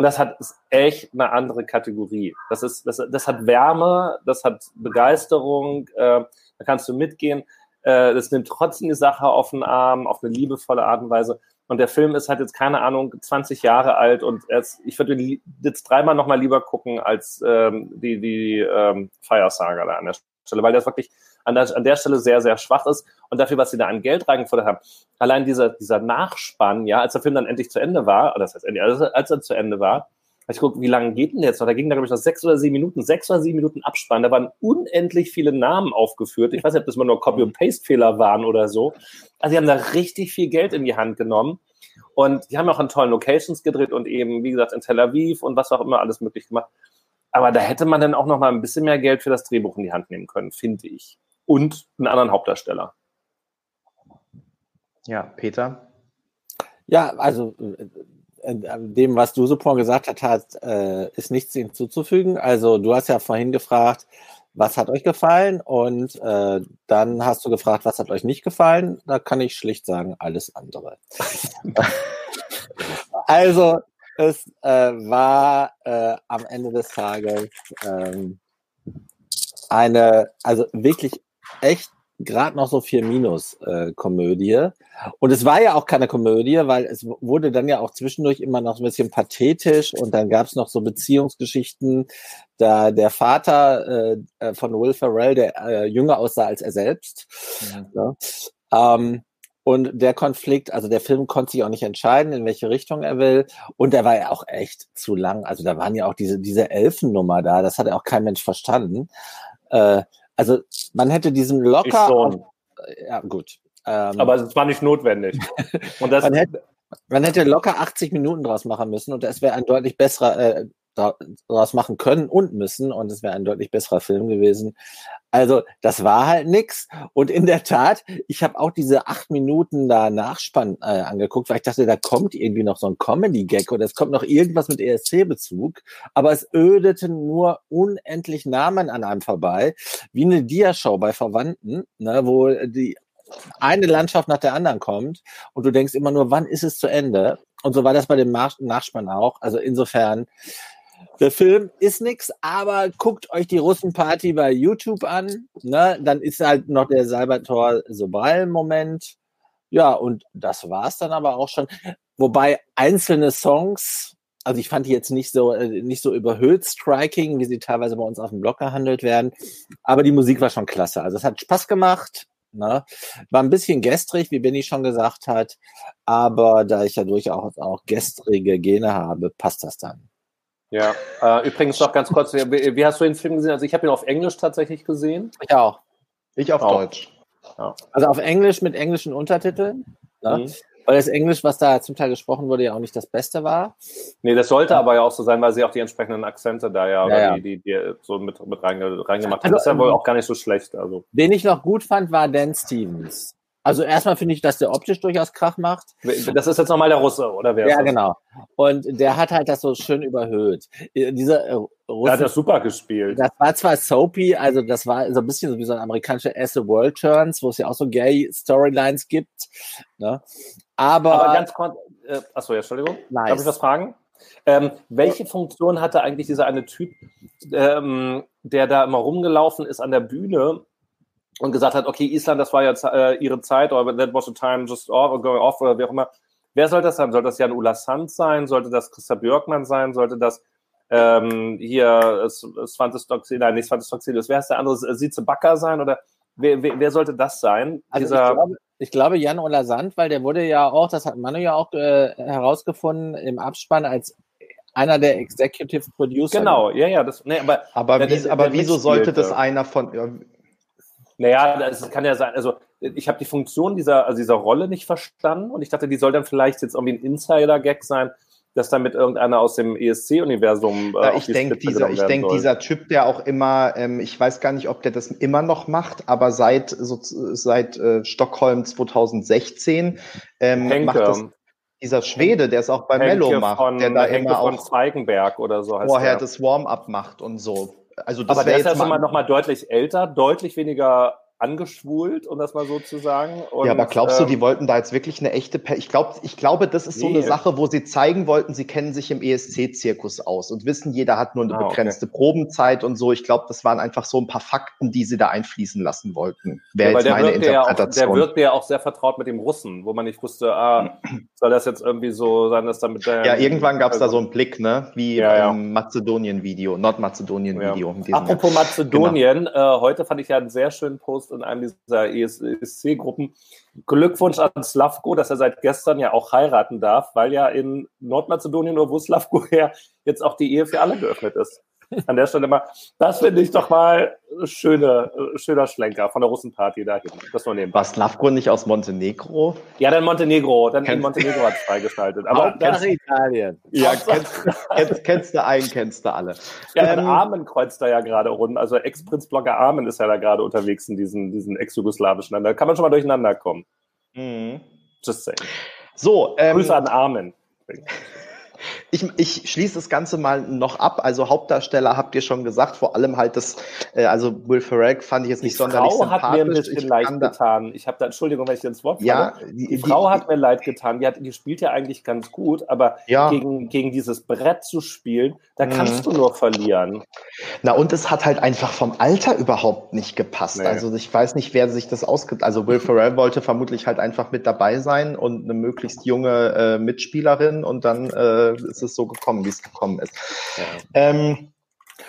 Und das hat ist echt eine andere Kategorie. Das ist, das, das hat Wärme, das hat Begeisterung, äh, da kannst du mitgehen. Äh, das nimmt trotzdem die Sache auf den Arm, auf eine liebevolle Art und Weise. Und der Film ist halt jetzt, keine Ahnung, 20 Jahre alt und ist, ich würde jetzt dreimal nochmal lieber gucken als ähm, die, die ähm, Fire Saga da an der Stelle, weil der wirklich an der, an der Stelle sehr, sehr schwach ist und dafür, was sie da an Geld reingefordert haben. Allein dieser, dieser Nachspann, ja, als der Film dann endlich zu Ende war, oder das heißt, also als er zu Ende war, ich gucke, wie lange geht denn jetzt noch? Da ging da, glaube ich, noch sechs oder sieben Minuten, sechs oder sieben Minuten Abspann. Da waren unendlich viele Namen aufgeführt. Ich weiß nicht, ob das mal nur Copy- und Paste-Fehler waren oder so. Also, sie haben da richtig viel Geld in die Hand genommen. Und die haben auch an tollen Locations gedreht und eben, wie gesagt, in Tel Aviv und was auch immer alles möglich gemacht. Aber da hätte man dann auch noch mal ein bisschen mehr Geld für das Drehbuch in die Hand nehmen können, finde ich. Und einen anderen Hauptdarsteller. Ja, Peter? Ja, also äh, äh, dem, was du so gesagt hast, äh, ist nichts hinzuzufügen. Also du hast ja vorhin gefragt, was hat euch gefallen? Und äh, dann hast du gefragt, was hat euch nicht gefallen? Da kann ich schlicht sagen, alles andere. also es äh, war äh, am Ende des Tages ähm, eine, also wirklich echt gerade noch so vier Minus äh, Komödie. Und es war ja auch keine Komödie, weil es wurde dann ja auch zwischendurch immer noch ein bisschen pathetisch und dann gab es noch so Beziehungsgeschichten, da der Vater äh, äh, von Will Ferrell, der äh, jünger aussah als er selbst. Ja. Ja. Ähm, und der Konflikt, also der Film konnte sich auch nicht entscheiden, in welche Richtung er will. Und der war ja auch echt zu lang. Also da waren ja auch diese, diese Elfennummer da, das hat ja auch kein Mensch verstanden. Äh, also man hätte diesen locker. Auf, ja, gut. Ähm, Aber es war nicht notwendig. Und das man, hätte, man hätte locker 80 Minuten draus machen müssen und es wäre ein deutlich besserer, äh, daraus machen können und müssen und es wäre ein deutlich besserer Film gewesen. Also das war halt nix und in der Tat, ich habe auch diese acht Minuten da Nachspann äh, angeguckt, weil ich dachte, da kommt irgendwie noch so ein Comedy-Gag oder es kommt noch irgendwas mit ESC-Bezug, aber es ödeten nur unendlich Namen an einem vorbei, wie eine Diashow bei Verwandten, ne, wo die eine Landschaft nach der anderen kommt und du denkst immer nur, wann ist es zu Ende? Und so war das bei dem Nachspann auch. Also insofern, der Film ist nix, aber guckt euch die Russenparty bei YouTube an. Ne? Dann ist halt noch der Salvatore Sobral-Moment. Ja, und das war's dann aber auch schon. Wobei einzelne Songs, also ich fand die jetzt nicht so, äh, nicht so überhöht striking, wie sie teilweise bei uns auf dem Blog gehandelt werden. Aber die Musik war schon klasse. Also es hat Spaß gemacht. Ne? War ein bisschen gestrig, wie Benny schon gesagt hat, aber da ich ja durchaus auch gestrige Gene habe, passt das dann. Ja, äh, übrigens noch ganz kurz, wie, wie, hast du den Film gesehen? Also ich habe ihn auf Englisch tatsächlich gesehen. Ich auch. Ich auf auch. Deutsch. Ja. Also auf Englisch mit englischen Untertiteln. Ne? Mhm. Weil das Englisch, was da zum Teil gesprochen wurde, ja auch nicht das Beste war. Nee, das sollte aber ja auch so sein, weil sie auch die entsprechenden Akzente da ja, ja, ja. Die, die, die, so mit, mit reingemacht haben. Also, das ist ja wohl auch gar nicht so schlecht. Also. Den ich noch gut fand, war Dan Stevens. Also erstmal finde ich, dass der optisch durchaus Krach macht. Das ist jetzt nochmal der Russe, oder wer? Ja, genau. Und der hat halt das so schön überhöht. Äh, dieser äh, Russe, der hat das super gespielt. Das war zwar soapy, also das war so ein bisschen so wie so ein amerikanischer As the World Turns, wo es ja auch so gay Storylines gibt. Ne? Aber, Aber ganz kurz, äh, achso, ja, Entschuldigung. Nice. Darf ich was fragen? Ähm, welche Funktion hatte eigentlich dieser eine Typ, ähm, der da immer rumgelaufen ist an der Bühne und gesagt hat, okay, Island, das war jetzt äh, ihre Zeit, oder that was a time just off, or going off, oder wie auch immer. Wer soll das sein? Soll das Jan Ulla Sand sein? Sollte das Christa Björkmann sein? Sollte das ähm, hier Svante Stoxil, nein, nicht Svante Stoxilius, wer ist der andere? Size Backer sein? Oder wer, wer, wer sollte das sein? Also ich glaube, ich glaube Jan Ulla Sand, weil der wurde ja auch, das hat Manu ja auch äh, herausgefunden im Abspann als einer der Executive Producer. Genau, ja, ja. Das, nee, aber aber, der, wie, der, aber wieso sollte das einer von. Naja, es kann ja sein, also ich habe die Funktion dieser, also dieser Rolle nicht verstanden und ich dachte, die soll dann vielleicht jetzt irgendwie ein Insider-Gag sein, dass damit irgendeiner aus dem ESC-Universum. Äh, ja, ich denke, dieser, ich denk, dieser Typ, der auch immer, ähm, ich weiß gar nicht, ob der das immer noch macht, aber seit so, seit äh, Stockholm 2016 ähm, macht das dieser Schwede, der es auch bei Henke Mello macht, von, der da Henke immer auch Zweigenberg oder so heißt vorher der. das Warm-up macht und so. Also das aber der ist ja schon mal noch mal deutlich älter, deutlich weniger angeschwult, um das mal so zu sagen. Und, ja, aber glaubst du, die ähm, wollten da jetzt wirklich eine echte, per ich glaube, ich glaube, das ist nee. so eine Sache, wo sie zeigen wollten, sie kennen sich im ESC-Zirkus aus und wissen, jeder hat nur eine ah, begrenzte okay. Probenzeit und so. Ich glaube, das waren einfach so ein paar Fakten, die sie da einfließen lassen wollten. Wäre ja, jetzt meine Interpretation. Ja auch, der wirkte ja auch sehr vertraut mit dem Russen, wo man nicht wusste, ah, soll das jetzt irgendwie so sein, dass damit der. Ja, irgendwann gab es da so einen Blick, ne? Wie ja, ja. im Mazedonien-Video, Nordmazedonien-Video. Apropos Mazedonien, genau. äh, heute fand ich ja einen sehr schönen Post in einem dieser ESC-Gruppen. Glückwunsch an Slavko, dass er seit gestern ja auch heiraten darf, weil ja in Nordmazedonien wo Slavko her jetzt auch die Ehe für alle geöffnet ist an der Stelle mal, das finde ich doch mal schöne, schöner Schlenker von der Russenparty dahin. Das nur nebenbei. War Slavko nicht aus Montenegro? Ja, dann Montenegro, dann in Montenegro hat es freigeschaltet. Aber nach Italien. Ja, kennst, kennst, kennst, du einen, kennst du alle. Ja, ähm, Armen kreuzt da ja gerade rund. Also Ex-Prinz-Blogger Armen ist ja da gerade unterwegs in diesen, diesen ex-jugoslawischen Ländern. Da kann man schon mal durcheinander kommen. Mhm. Just saying. So, ähm, Grüße an Armen. Ich, ich schließe das Ganze mal noch ab. Also Hauptdarsteller habt ihr schon gesagt, vor allem halt das, äh, also Will Ferrell fand ich jetzt nicht die sonderlich Frau sympathisch. hat mir ein bisschen ich leid getan. Ich habe da, Entschuldigung, wenn ich ins Wort falle. Ja, die, die Frau die, hat mir leid getan. Die, hat, die spielt ja eigentlich ganz gut, aber ja. gegen, gegen dieses Brett zu spielen, da mhm. kannst du nur verlieren. Na und es hat halt einfach vom Alter überhaupt nicht gepasst. Nee. Also ich weiß nicht, wer sich das ausgeht. Also Will Ferrell wollte vermutlich halt einfach mit dabei sein und eine möglichst junge äh, Mitspielerin und dann äh, ist es so gekommen, wie es gekommen ist. Ja. Ähm,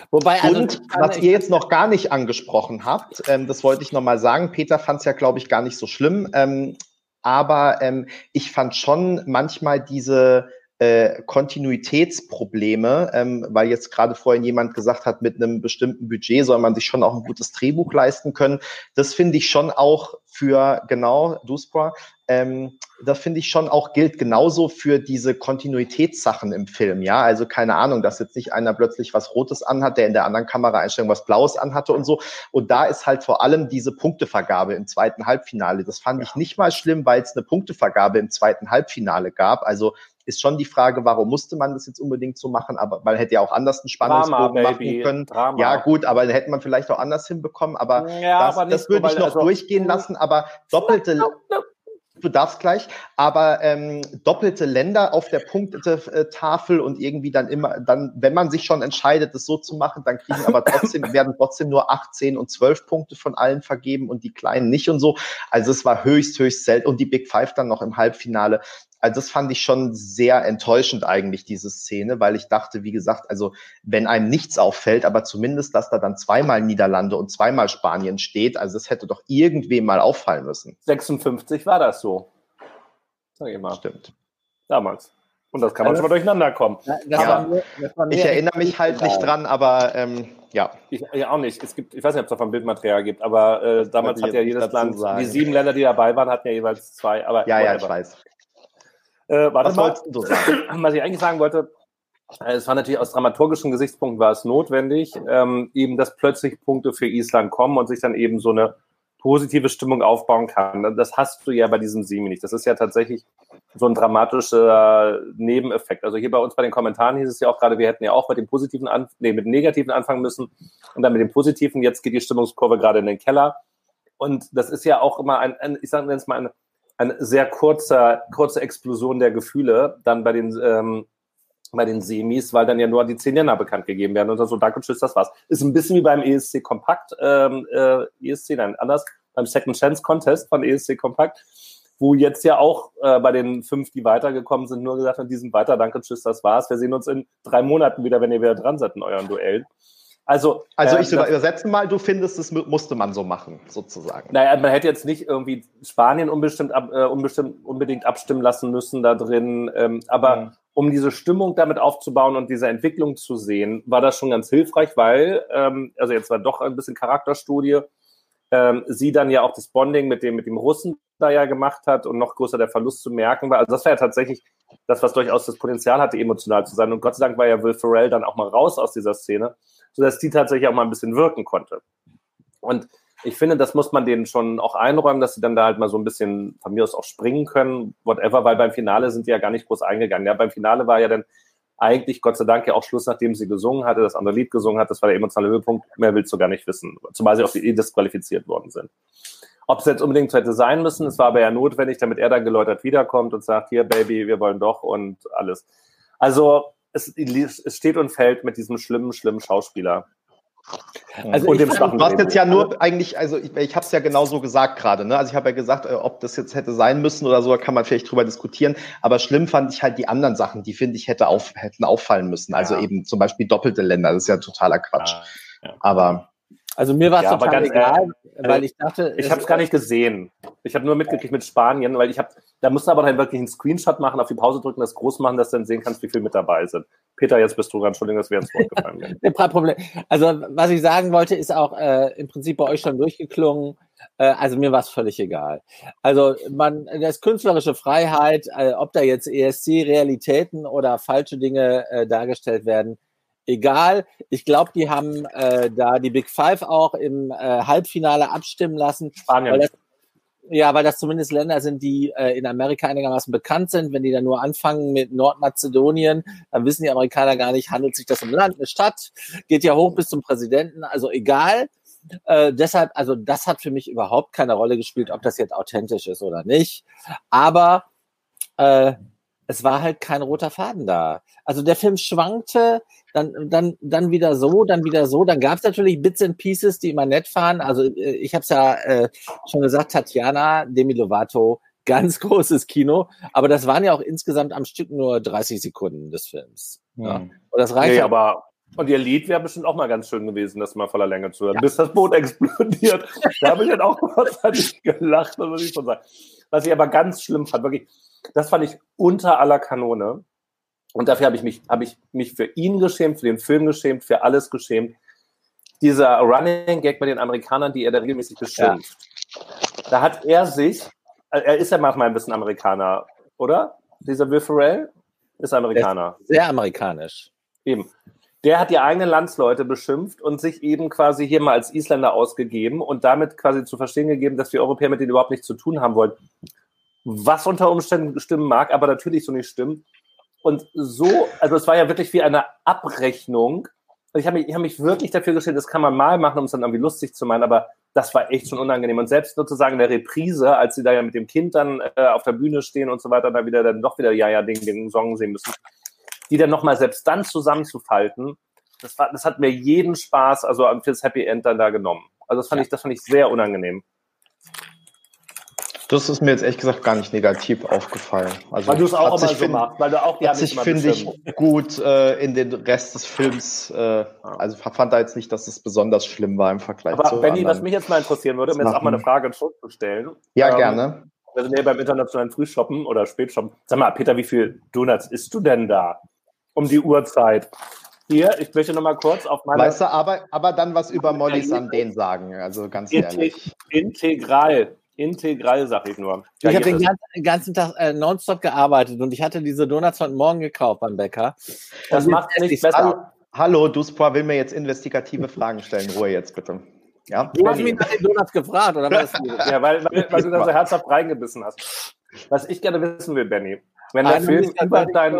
Wobei, also, und was ihr jetzt noch gar nicht angesprochen habt, ähm, das wollte ich noch mal sagen. Peter fand es ja, glaube ich, gar nicht so schlimm. Ähm, aber ähm, ich fand schon manchmal diese äh, Kontinuitätsprobleme, ähm, weil jetzt gerade vorhin jemand gesagt hat, mit einem bestimmten Budget soll man sich schon auch ein gutes Drehbuch leisten können. Das finde ich schon auch für genau Duspra, ähm, das finde ich schon auch gilt genauso für diese Kontinuitätssachen im Film. Ja, also keine Ahnung, dass jetzt nicht einer plötzlich was Rotes anhat, der in der anderen Kameraeinstellung was Blaues anhatte und so. Und da ist halt vor allem diese Punktevergabe im zweiten Halbfinale. Das fand ich nicht mal schlimm, weil es eine Punktevergabe im zweiten Halbfinale gab. Also ist schon die Frage, warum musste man das jetzt unbedingt so machen? Aber man hätte ja auch anders einen Spannungsbogen machen können. Drama. Ja, gut, aber hätte man vielleicht auch anders hinbekommen. Aber ja, das, aber das würde ich noch also, durchgehen lassen. Aber doppelte, du darfst gleich, aber ähm, doppelte Länder auf der Punktetafel und irgendwie dann immer, dann, wenn man sich schon entscheidet, das so zu machen, dann kriegen aber trotzdem, werden trotzdem nur 18 und 12 Punkte von allen vergeben und die Kleinen nicht und so. Also es war höchst, höchst selten und die Big Five dann noch im Halbfinale. Also das fand ich schon sehr enttäuschend eigentlich, diese Szene, weil ich dachte, wie gesagt, also wenn einem nichts auffällt, aber zumindest, dass da dann zweimal Niederlande und zweimal Spanien steht, also das hätte doch irgendwem mal auffallen müssen. 56 war das so. Sag ich mal. Stimmt. Damals. Und das kann man schon mal durcheinander kommen. Ja, mir, ich erinnere mich halt nicht dran, aber ähm, ja. Ich ja, auch nicht. Es gibt, ich weiß nicht, ob es davon Bildmaterial gibt, aber äh, damals hat ja jedes Land, sagen. die sieben Länder, die dabei waren, hatten ja jeweils zwei. Aber ja, ja, ich weiß. Äh, Was wolltest du sagen? Was ich eigentlich sagen wollte, äh, es war natürlich aus dramaturgischen Gesichtspunkten war es notwendig, ähm, eben, dass plötzlich Punkte für Island kommen und sich dann eben so eine positive Stimmung aufbauen kann. Das hast du ja bei diesem Semi nicht. Das ist ja tatsächlich so ein dramatischer Nebeneffekt. Also hier bei uns bei den Kommentaren hieß es ja auch gerade, wir hätten ja auch mit dem positiven, an, nee, mit dem negativen anfangen müssen und dann mit dem positiven. Jetzt geht die Stimmungskurve gerade in den Keller. Und das ist ja auch immer ein, ein ich sage jetzt mal, ein eine sehr kurzer, kurze Explosion der Gefühle dann bei den, ähm, bei den Semis, weil dann ja nur die zehn Länder bekannt gegeben werden und dann so, danke, tschüss, das war's. Ist ein bisschen wie beim ESC Kompakt, ähm, äh, ESC, nein, anders, beim Second Chance Contest von ESC Kompakt, wo jetzt ja auch äh, bei den fünf, die weitergekommen sind, nur gesagt haben, die sind weiter, danke, tschüss, das war's. Wir sehen uns in drei Monaten wieder, wenn ihr wieder dran seid in euren Duellen. Also, also ich äh, übersetze mal, du findest, das musste man so machen, sozusagen. Naja, man hätte jetzt nicht irgendwie Spanien unbestimmt, äh, unbestimmt unbedingt abstimmen lassen müssen da drin. Ähm, aber mhm. um diese Stimmung damit aufzubauen und diese Entwicklung zu sehen, war das schon ganz hilfreich, weil, ähm, also jetzt war doch ein bisschen Charakterstudie, ähm, sie dann ja auch das Bonding mit dem, mit dem Russen da ja gemacht hat und noch größer der Verlust zu merken war. Also das war ja tatsächlich das, was durchaus das Potenzial hatte, emotional zu sein. Und Gott sei Dank war ja Will Ferrell dann auch mal raus aus dieser Szene sodass die tatsächlich auch mal ein bisschen wirken konnte. Und ich finde, das muss man denen schon auch einräumen, dass sie dann da halt mal so ein bisschen von mir aus auch springen können, whatever, weil beim Finale sind die ja gar nicht groß eingegangen. Ja, beim Finale war ja dann eigentlich Gott sei Dank ja auch Schluss, nachdem sie gesungen hatte, das andere Lied gesungen hat. Das war der emotionale Höhepunkt. Mehr willst du gar nicht wissen. Zumal sie auch die disqualifiziert worden sind. Ob es jetzt unbedingt hätte sein müssen, es war aber ja notwendig, damit er dann geläutert wiederkommt und sagt, hier Baby, wir wollen doch und alles. Also es, es steht und fällt mit diesem schlimmen, schlimmen Schauspieler. Also und dem du hast jetzt ja nur eigentlich, also ich, ich habe es ja genauso gesagt gerade, ne? Also ich habe ja gesagt, äh, ob das jetzt hätte sein müssen oder so, kann man vielleicht drüber diskutieren. Aber schlimm fand ich halt die anderen Sachen, die finde ich hätte auf, hätten auffallen müssen. Also ja. eben zum Beispiel doppelte Länder, das ist ja totaler Quatsch. Ja, ja. Aber also mir war es ja, total egal, äh, weil ich dachte. Ich habe es gar nicht gesehen. Ich habe nur mitgekriegt mit Spanien, weil ich habe, da musst du aber dann wirklich einen Screenshot machen, auf die Pause drücken, das groß machen, dass du dann sehen kannst, wie viel mit dabei sind. Peter, jetzt bist du dran. Entschuldigung, dass wir ins Wort gefallen sind. Kein Problem. Also was ich sagen wollte, ist auch äh, im Prinzip bei euch schon durchgeklungen. Äh, also mir war es völlig egal. Also man, das künstlerische Freiheit, äh, ob da jetzt ESC-Realitäten oder falsche Dinge äh, dargestellt werden, egal. Ich glaube, die haben äh, da die Big Five auch im äh, Halbfinale abstimmen lassen. Spanien. Weil das, ja, weil das zumindest Länder sind, die äh, in Amerika einigermaßen bekannt sind. Wenn die dann nur anfangen mit Nordmazedonien, dann wissen die Amerikaner gar nicht, handelt sich das um Land, eine Stadt, geht ja hoch bis zum Präsidenten. Also egal. Äh, deshalb, also das hat für mich überhaupt keine Rolle gespielt, ob das jetzt authentisch ist oder nicht. Aber äh, es war halt kein roter Faden da. Also der Film schwankte, dann, dann, dann wieder so, dann wieder so. Dann gab es natürlich Bits and Pieces, die immer nett waren. Also äh, ich habe es ja äh, schon gesagt, Tatjana Demi Lovato, ganz großes Kino. Aber das waren ja auch insgesamt am Stück nur 30 Sekunden des Films. Hm. Ja. Und das reicht. Nee, aber und ihr Lied wäre bestimmt auch mal ganz schön gewesen, das mal voller Länge zu hören, ja. bis das Boot explodiert. da habe ich dann auch kurzzeitig gelacht, das muss ich schon sagen. Was ich aber ganz schlimm fand, wirklich, das fand ich unter aller Kanone. Und dafür habe ich mich, habe ich mich für ihn geschämt, für den Film geschämt, für alles geschämt. Dieser Running Gag bei den Amerikanern, die er da regelmäßig beschimpft. Ja. Da hat er sich, er ist ja manchmal ein bisschen Amerikaner, oder? Dieser Will Ferrell ist Amerikaner. Sehr amerikanisch. Eben. Der hat die eigenen Landsleute beschimpft und sich eben quasi hier mal als Isländer ausgegeben und damit quasi zu verstehen gegeben, dass wir Europäer mit denen überhaupt nichts zu tun haben wollen was unter Umständen stimmen mag, aber natürlich so nicht stimmt. Und so, also es war ja wirklich wie eine Abrechnung. Ich habe mich, hab mich wirklich dafür gestellt, das kann man mal machen, um es dann irgendwie lustig zu meinen, aber das war echt schon unangenehm. Und selbst sozusagen in der Reprise, als sie da ja mit dem Kind dann äh, auf der Bühne stehen und so weiter, da wieder dann doch wieder Ja, ja, Ding, den Song sehen müssen, die dann nochmal selbst dann zusammenzufalten, das, war, das hat mir jeden Spaß, also fürs Happy End dann da genommen. Also das fand ja. ich, das fand ich sehr unangenehm. Das ist mir jetzt ehrlich gesagt gar nicht negativ aufgefallen. Also weil du es auch immer so machst, weil du auch hat sich, finde ich, gut äh, in den Rest des Films, äh, also fand da jetzt nicht, dass es besonders schlimm war im Vergleich Aber zu Benni, was mich jetzt mal interessieren würde, um jetzt auch mal eine Frage zu stellen. Ja, ähm, gerne. Wir sind ja beim internationalen Frühshoppen oder Spätshoppen. Sag mal, Peter, wie viel Donuts isst du denn da? Um die Uhrzeit. Hier, ich möchte noch mal kurz auf meine. Weißt du, aber, aber dann was über Mollys an den sagen, also ganz ehrlich. Integral Integral, sag ich nur. Ja, ich habe den ganzen, ganzen Tag äh, nonstop gearbeitet und ich hatte diese Donuts von morgen gekauft beim Bäcker. Das macht nichts besser. Hallo, hallo Duspra will mir jetzt investigative Fragen stellen. Ruhe jetzt bitte. Ja? Du hast mich nach den Donuts gefragt, oder was? ja, weil, weil, weil du da so herzhaft reingebissen hast. Was ich gerne wissen will, Benny, wenn der Film über dein,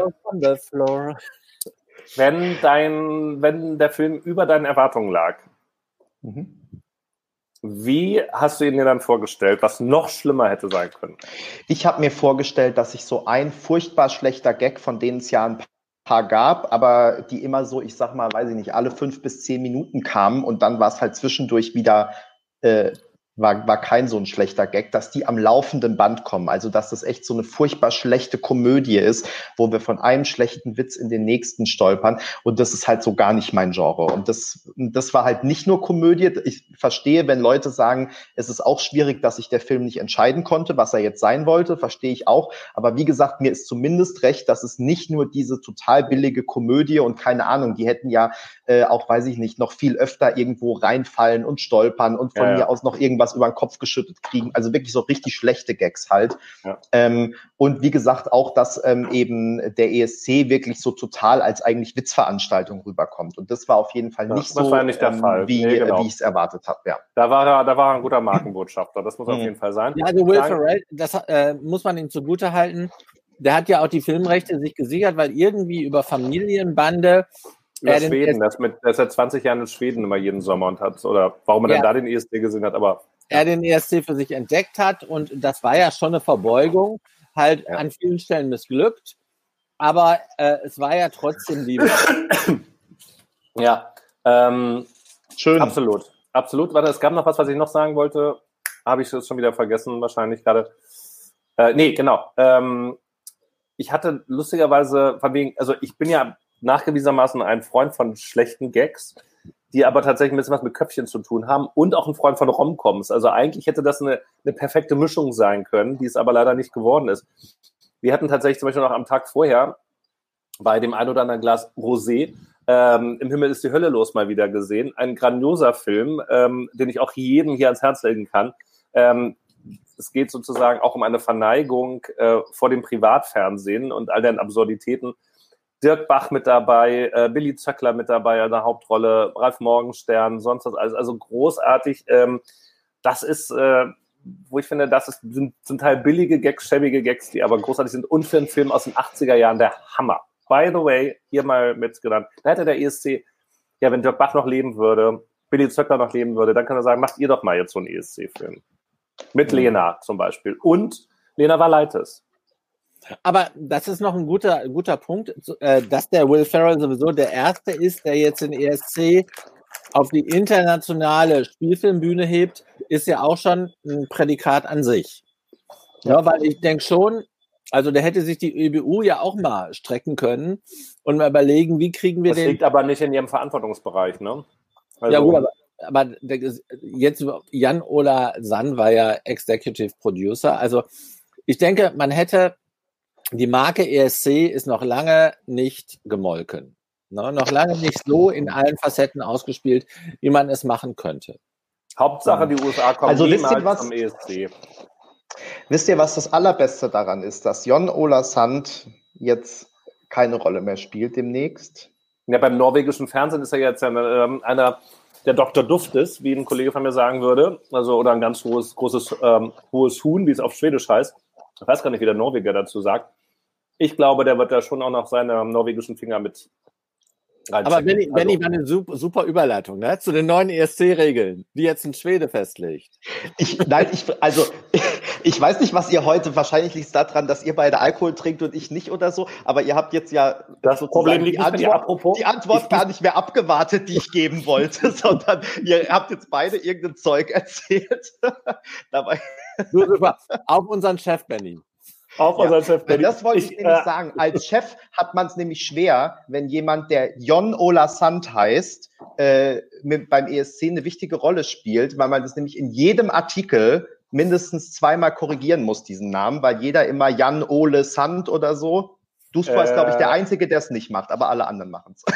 wenn dein, wenn der Film über deinen Erwartungen lag, mhm. Wie hast du ihn dir dann vorgestellt, was noch schlimmer hätte sein können? Ich habe mir vorgestellt, dass ich so ein furchtbar schlechter Gag, von denen es ja ein paar gab, aber die immer so, ich sag mal, weiß ich nicht, alle fünf bis zehn Minuten kamen und dann war es halt zwischendurch wieder äh, war, war kein so ein schlechter Gag, dass die am laufenden Band kommen. Also, dass das echt so eine furchtbar schlechte Komödie ist, wo wir von einem schlechten Witz in den nächsten stolpern. Und das ist halt so gar nicht mein Genre. Und das, das war halt nicht nur Komödie. Ich verstehe, wenn Leute sagen, es ist auch schwierig, dass sich der Film nicht entscheiden konnte, was er jetzt sein wollte, verstehe ich auch. Aber wie gesagt, mir ist zumindest recht, dass es nicht nur diese total billige Komödie und keine Ahnung, die hätten ja äh, auch, weiß ich nicht, noch viel öfter irgendwo reinfallen und stolpern und von ja, ja. mir aus noch irgendwas über den Kopf geschüttet kriegen. Also wirklich so richtig schlechte Gags halt. Ja. Ähm, und wie gesagt, auch, dass ähm, eben der ESC wirklich so total als eigentlich Witzveranstaltung rüberkommt. Und das war auf jeden Fall nicht so, ja nicht ähm, wie, nee, genau. wie ich es erwartet habe. Ja. Da war er, da war er ein guter Markenbotschafter. Das muss mhm. auf jeden Fall sein. Ja, also Will Ferrell, das äh, muss man ihm zugute halten der hat ja auch die Filmrechte sich gesichert, weil irgendwie über Familienbande. Über Schweden, das mit, der ist seit 20 Jahren in Schweden immer jeden Sommer und hat, oder warum er ja. dann da den ESC gesehen hat, aber. Er den ESC für sich entdeckt hat und das war ja schon eine Verbeugung, halt ja. an vielen Stellen missglückt, aber äh, es war ja trotzdem Liebe. ja, ähm, schön. Absolut, absolut. Warte, es gab noch was, was ich noch sagen wollte. Habe ich es schon wieder vergessen, wahrscheinlich gerade. Äh, nee, genau. Ähm, ich hatte lustigerweise, von wegen, also ich bin ja nachgewiesenermaßen ein Freund von schlechten Gags, die aber tatsächlich ein bisschen was mit Köpfchen zu tun haben und auch ein Freund von Romcoms. Also eigentlich hätte das eine, eine perfekte Mischung sein können, die es aber leider nicht geworden ist. Wir hatten tatsächlich zum Beispiel noch am Tag vorher bei dem ein oder anderen Glas Rosé ähm, Im Himmel ist die Hölle los mal wieder gesehen. Ein grandioser Film, ähm, den ich auch jedem hier ans Herz legen kann. Ähm, es geht sozusagen auch um eine Verneigung äh, vor dem Privatfernsehen und all den Absurditäten. Dirk Bach mit dabei, äh, Billy Zöckler mit dabei in der Hauptrolle, Ralf Morgenstern, sonst was, also, also großartig. Ähm, das ist, äh, wo ich finde, das ist, sind zum Teil billige Gags, schäbige Gags, die aber großartig sind. Und für einen Film aus den 80er Jahren der Hammer. By the way, hier mal mitgenannt. Da hätte der ESC, ja, wenn Dirk Bach noch leben würde, Billy Zöckler noch leben würde, dann kann er sagen, macht ihr doch mal jetzt so einen ESC-Film. Mit mhm. Lena zum Beispiel. Und Lena Valaitis. Aber das ist noch ein guter, guter Punkt, äh, dass der Will Ferrell sowieso der Erste ist, der jetzt den ESC auf die internationale Spielfilmbühne hebt, ist ja auch schon ein Prädikat an sich. Ja, weil ich denke schon, also da hätte sich die EBU ja auch mal strecken können und mal überlegen, wie kriegen wir das den. Das liegt aber nicht in ihrem Verantwortungsbereich, ne? Also, ja gut, aber aber jetzt Jan Ola San war ja Executive Producer. Also ich denke, man hätte die Marke ESC ist noch lange nicht gemolken. Ne? Noch lange nicht so in allen Facetten ausgespielt, wie man es machen könnte. Hauptsache, die USA kommen also, niemals was, zum ESC. Wisst ihr, was das Allerbeste daran ist, dass Jon Ola Sand jetzt keine Rolle mehr spielt demnächst? Ja, beim norwegischen Fernsehen ist er jetzt ähm, einer der Dr. Duft ist, wie ein Kollege von mir sagen würde. Also, oder ein ganz hohes, großes, ähm, hohes Huhn, wie es auf Schwedisch heißt. Ich weiß gar nicht, wie der Norweger dazu sagt. Ich glaube, der wird da schon auch noch seine norwegischen Finger mit aber Benny, also, Benny war eine super, super Überleitung ne? zu den neuen ESC-Regeln, die jetzt ein Schwede festlegt. Ich, nein, ich, also ich weiß nicht, was ihr heute, wahrscheinlich liegt es daran, dass ihr beide Alkohol trinkt und ich nicht oder so, aber ihr habt jetzt ja das Problem liegt die Antwort, apropos, die Antwort gar nicht mehr abgewartet, die ich geben wollte, sondern ihr habt jetzt beide irgendein Zeug erzählt. Dabei. Super. Auf unseren Chef, Benny. Auch ja, unser Chef. Das wollte ich, ich nämlich äh, sagen. Als Chef hat man es nämlich schwer, wenn jemand, der Jon Ola Sand heißt, äh, mit, beim ESC eine wichtige Rolle spielt, weil man das nämlich in jedem Artikel mindestens zweimal korrigieren muss, diesen Namen, weil jeder immer Jan Ole Sand oder so Duspor äh, ist, glaube ich, der äh. Einzige, der es nicht macht, aber alle anderen machen es.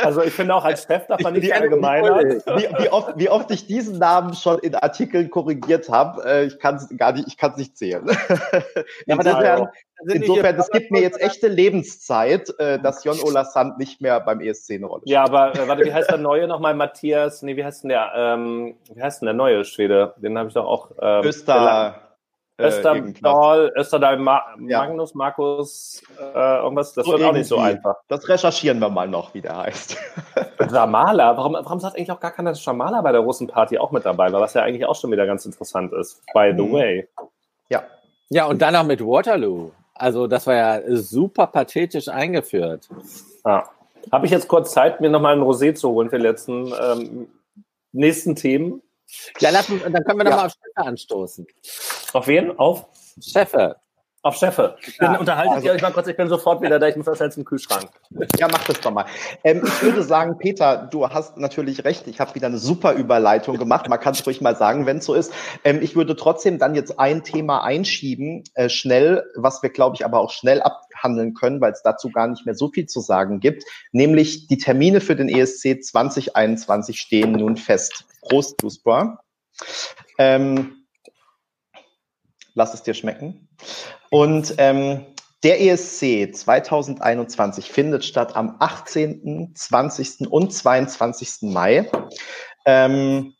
Also ich finde auch als Chef darf man nicht allgemein. Wie, wie, oft, wie oft ich diesen Namen schon in Artikeln korrigiert habe, äh, ich kann es gar nicht, ich kann es nicht zählen. insofern, insofern es gibt mir jetzt echte Lebenszeit, äh, dass Jon Ola Sand nicht mehr beim ESC eine Rolle spielt. Ja, aber warte, wie heißt der neue nochmal? Matthias, nee, wie heißt denn der, ähm, wie heißt denn der neue Schwede? Den habe ich doch auch. Ähm, Öster. Österdahl, Österdahl Ma ja. Magnus, Markus, äh, irgendwas, das so wird auch nicht so einfach. Das recherchieren wir mal noch, wie der heißt. Jamala, warum, warum sagt eigentlich auch gar keiner, dass Jamala bei der Russenparty auch mit dabei war, was ja eigentlich auch schon wieder ganz interessant ist, by the mhm. way. Ja. Ja, und dann auch mit Waterloo. Also, das war ja super pathetisch eingeführt. Ah. Habe ich jetzt kurz Zeit, mir nochmal ein Rosé zu holen für die letzten ähm, nächsten Themen? Ja, lass uns, dann können wir nochmal ja. auf Chefe anstoßen. Auf wen? Auf? Chefe. Auf Chefe. Dann ja, unterhaltet also, ihr euch mal kurz, ich bin sofort wieder da, ich muss das jetzt im Kühlschrank. Ja, mach das doch mal. Ähm, ich würde sagen, Peter, du hast natürlich recht, ich habe wieder eine super Überleitung gemacht, man kann es ruhig mal sagen, wenn es so ist. Ähm, ich würde trotzdem dann jetzt ein Thema einschieben, äh, schnell, was wir, glaube ich, aber auch schnell abhandeln können, weil es dazu gar nicht mehr so viel zu sagen gibt, nämlich die Termine für den ESC 2021 stehen nun fest. Prost, Duspa. Ähm, lass es dir schmecken. Und ähm, der ESC 2021 findet statt am 18., 20. und 22. Mai. Ähm,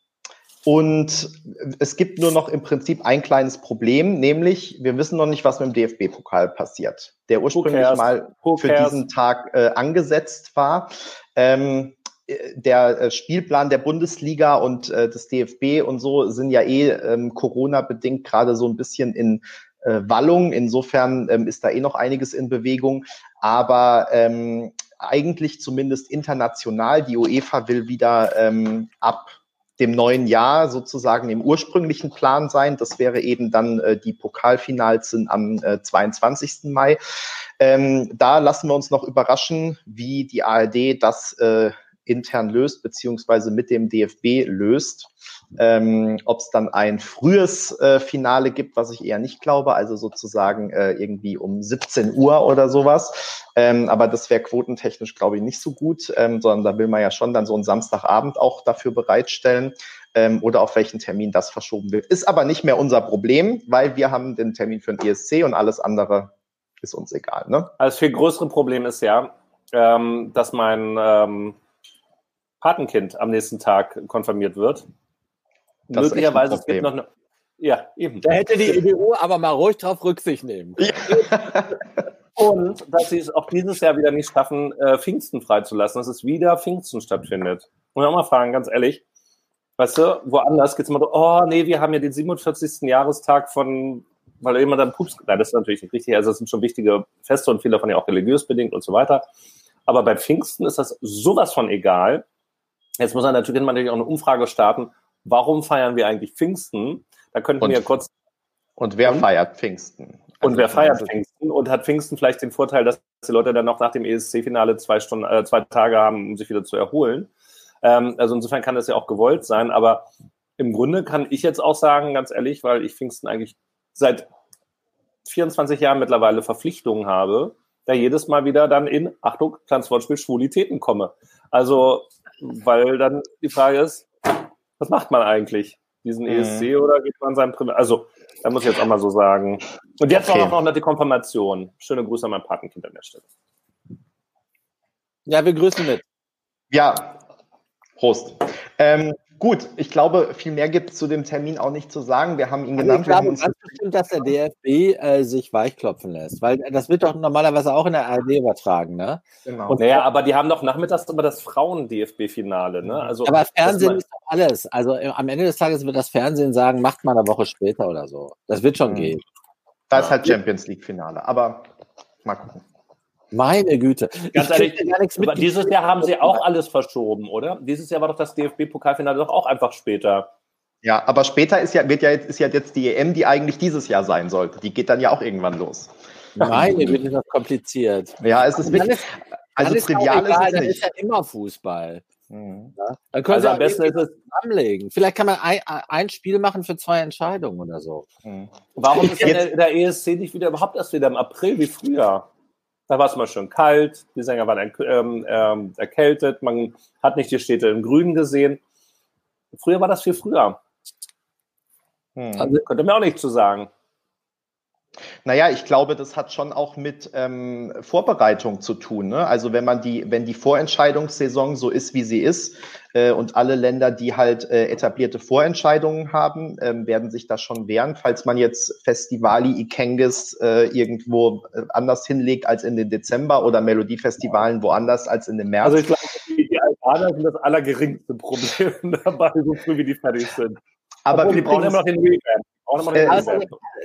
Und es gibt nur noch im Prinzip ein kleines Problem, nämlich wir wissen noch nicht, was mit dem DFB-Pokal passiert, der ursprünglich mal für diesen Tag äh, angesetzt war. Ähm, der äh, Spielplan der Bundesliga und äh, des DFB und so sind ja eh ähm, Corona-bedingt gerade so ein bisschen in äh, Wallung. Insofern ähm, ist da eh noch einiges in Bewegung. Aber ähm, eigentlich zumindest international, die UEFA will wieder ähm, ab dem neuen Jahr sozusagen im ursprünglichen Plan sein. Das wäre eben dann äh, die Pokalfinals sind am äh, 22. Mai. Ähm, da lassen wir uns noch überraschen, wie die ARD das äh, intern löst, beziehungsweise mit dem DFB löst. Ähm, Ob es dann ein frühes äh, Finale gibt, was ich eher nicht glaube, also sozusagen äh, irgendwie um 17 Uhr oder sowas. Ähm, aber das wäre quotentechnisch, glaube ich, nicht so gut, ähm, sondern da will man ja schon dann so einen Samstagabend auch dafür bereitstellen ähm, oder auf welchen Termin das verschoben wird. Ist aber nicht mehr unser Problem, weil wir haben den Termin für den ESC und alles andere ist uns egal. Ne? Also das viel größere Problem ist ja, ähm, dass mein ähm, Patenkind am nächsten Tag konfirmiert wird. Das Möglicherweise es gibt noch eine. Ja, eben. Da hätte die EBU aber mal ruhig drauf Rücksicht nehmen. Ja. Und dass sie es auch dieses Jahr wieder nicht schaffen, äh, Pfingsten freizulassen, dass es wieder Pfingsten stattfindet. Und auch mal fragen, ganz ehrlich, weißt du, woanders geht es immer so, oh nee, wir haben ja den 47. Jahrestag von, weil jemand dann Pups, nein, das ist natürlich nicht richtig, also es sind schon wichtige Feste und viele davon ja auch religiös bedingt und so weiter. Aber bei Pfingsten ist das sowas von egal. Jetzt muss man natürlich, natürlich auch eine Umfrage starten. Warum feiern wir eigentlich Pfingsten? Da könnten und, wir kurz. Und wer und, feiert Pfingsten? Also und wer feiert Pfingsten? Und hat Pfingsten vielleicht den Vorteil, dass die Leute dann noch nach dem ESC-Finale zwei Stunden, äh, zwei Tage haben, um sich wieder zu erholen? Ähm, also insofern kann das ja auch gewollt sein. Aber im Grunde kann ich jetzt auch sagen, ganz ehrlich, weil ich Pfingsten eigentlich seit 24 Jahren mittlerweile Verpflichtungen habe, da jedes Mal wieder dann in, Achtung, kleines Wortspiel, Schwulitäten komme. Also weil dann die Frage ist, was macht man eigentlich? Diesen mhm. ESC oder geht man seinem Privat? Also, da muss ich jetzt auch mal so sagen. Und jetzt okay. auch noch die Konfirmation. Schöne Grüße an mein Patenkind an der Stelle. Ja, wir grüßen mit. Ja, Prost. Ähm, Gut, ich glaube, viel mehr gibt es zu dem Termin auch nicht zu sagen. Wir haben ihn also genannt. Ich glaube ganz bestimmt, dass der DFB äh, sich weichklopfen lässt, weil das wird doch normalerweise auch in der ARD übertragen, ne? Genau. Und, naja, aber die haben doch nachmittags immer das Frauen-DFB-Finale, ne? Also, aber Fernsehen ist doch alles. Also äh, am Ende des Tages wird das Fernsehen sagen, macht mal eine Woche später oder so. Das wird schon mhm. gehen. Da ist halt Champions League-Finale, aber mal gucken. Meine Güte. Ganz ehrlich, dieses Jahr haben sie auch alles verschoben, oder? Dieses Jahr war doch das DFB-Pokalfinale doch auch einfach später. Ja, aber später ist ja, wird ja, ist ja jetzt die EM, die eigentlich dieses Jahr sein sollte. Die geht dann ja auch irgendwann los. Meine Güte, ist das kompliziert. Ja, es ist wirklich. Also ist trivial ist es nicht. ist ja immer Fußball. Mhm. Ja? Dann können also Sie am besten ist es zusammenlegen. Vielleicht kann man ein, ein, Spiel machen für zwei Entscheidungen oder so. Mhm. Warum ist denn der, der ESC nicht wieder überhaupt erst wieder im April wie früher? Da war es mal schön kalt, die Sänger waren ähm, ähm, erkältet, man hat nicht die Städte im Grün gesehen. Früher war das viel früher. Hm. Also, könnte mir auch nicht zu sagen. Naja, ich glaube, das hat schon auch mit ähm, Vorbereitung zu tun. Ne? Also wenn man die, wenn die Vorentscheidungssaison so ist, wie sie ist, äh, und alle Länder, die halt äh, etablierte Vorentscheidungen haben, ähm, werden sich da schon wehren. Falls man jetzt Festivali Ikengis äh, irgendwo äh, anders hinlegt als in den Dezember oder Melodiefestivalen woanders als in den März. Also ich glaube, die Albaner sind das allergeringste Problem dabei, so früh wie die fertig sind. Aber Obwohl, die brauchen immer noch den Revamp. Äh, also,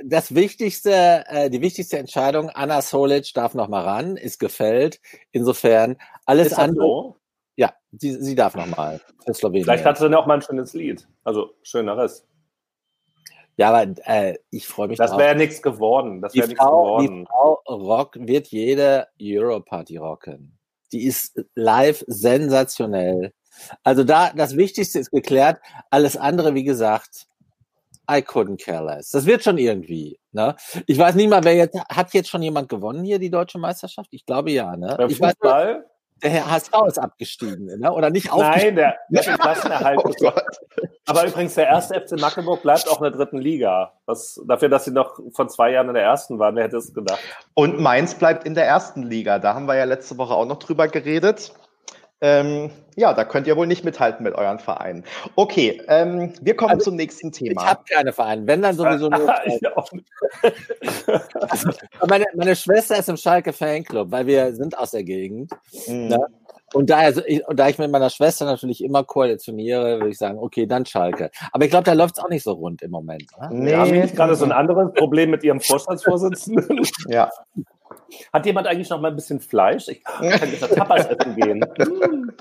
das wichtigste, äh, die wichtigste Entscheidung, Anna Solic darf noch mal ran, ist gefällt. Insofern alles andere. So? Ja, sie, sie darf noch mal für Slowenien. Vielleicht hat sie dann auch mal ein schönes Lied. Also schöneres. Ja, aber äh, ich freue mich. Das wäre ja nichts geworden. Das wäre nichts geworden. Die Frau Rock wird jede Europarty rocken. Die ist live sensationell. Also da, das Wichtigste ist geklärt. Alles andere, wie gesagt, I couldn't care less. Das wird schon irgendwie. Ne? Ich weiß nicht mal, wer jetzt hat jetzt schon jemand gewonnen hier die deutsche Meisterschaft. Ich glaube ja. Ne? Der ich Fußball? Weiß, der Herr HSV ist abgestiegen, ne? oder nicht aufgestiegen? Nein, der, der ist Klassenerhalt. oh Aber übrigens, der erste FC Magdeburg bleibt auch in der dritten Liga. Was, dafür, dass sie noch von zwei Jahren in der ersten waren, wer hätte es gedacht? Und Mainz bleibt in der ersten Liga. Da haben wir ja letzte Woche auch noch drüber geredet. Ähm, ja, da könnt ihr wohl nicht mithalten mit euren Vereinen. Okay, ähm, wir kommen Also, zum nächsten Thema. Ich habe keine Vereine. Wenn dann sowieso nur. Nicht. Also, meine, meine Schwester ist im Schalke Fanclub, weil wir sind aus der Gegend. Mhm. Ja. Und da, also ich, und da ich mit meiner Schwester natürlich immer koalitioniere, würde ich sagen, okay, dann Schalke. Aber ich glaube, da läuft es auch nicht so rund im Moment. Ne? Nee, Wir haben nicht gerade so ein anderes Problem mit Ihrem Vorstandsvorsitzenden. Ja. Hat jemand eigentlich noch mal ein bisschen Fleisch? Ich kann jetzt Tapas essen gehen.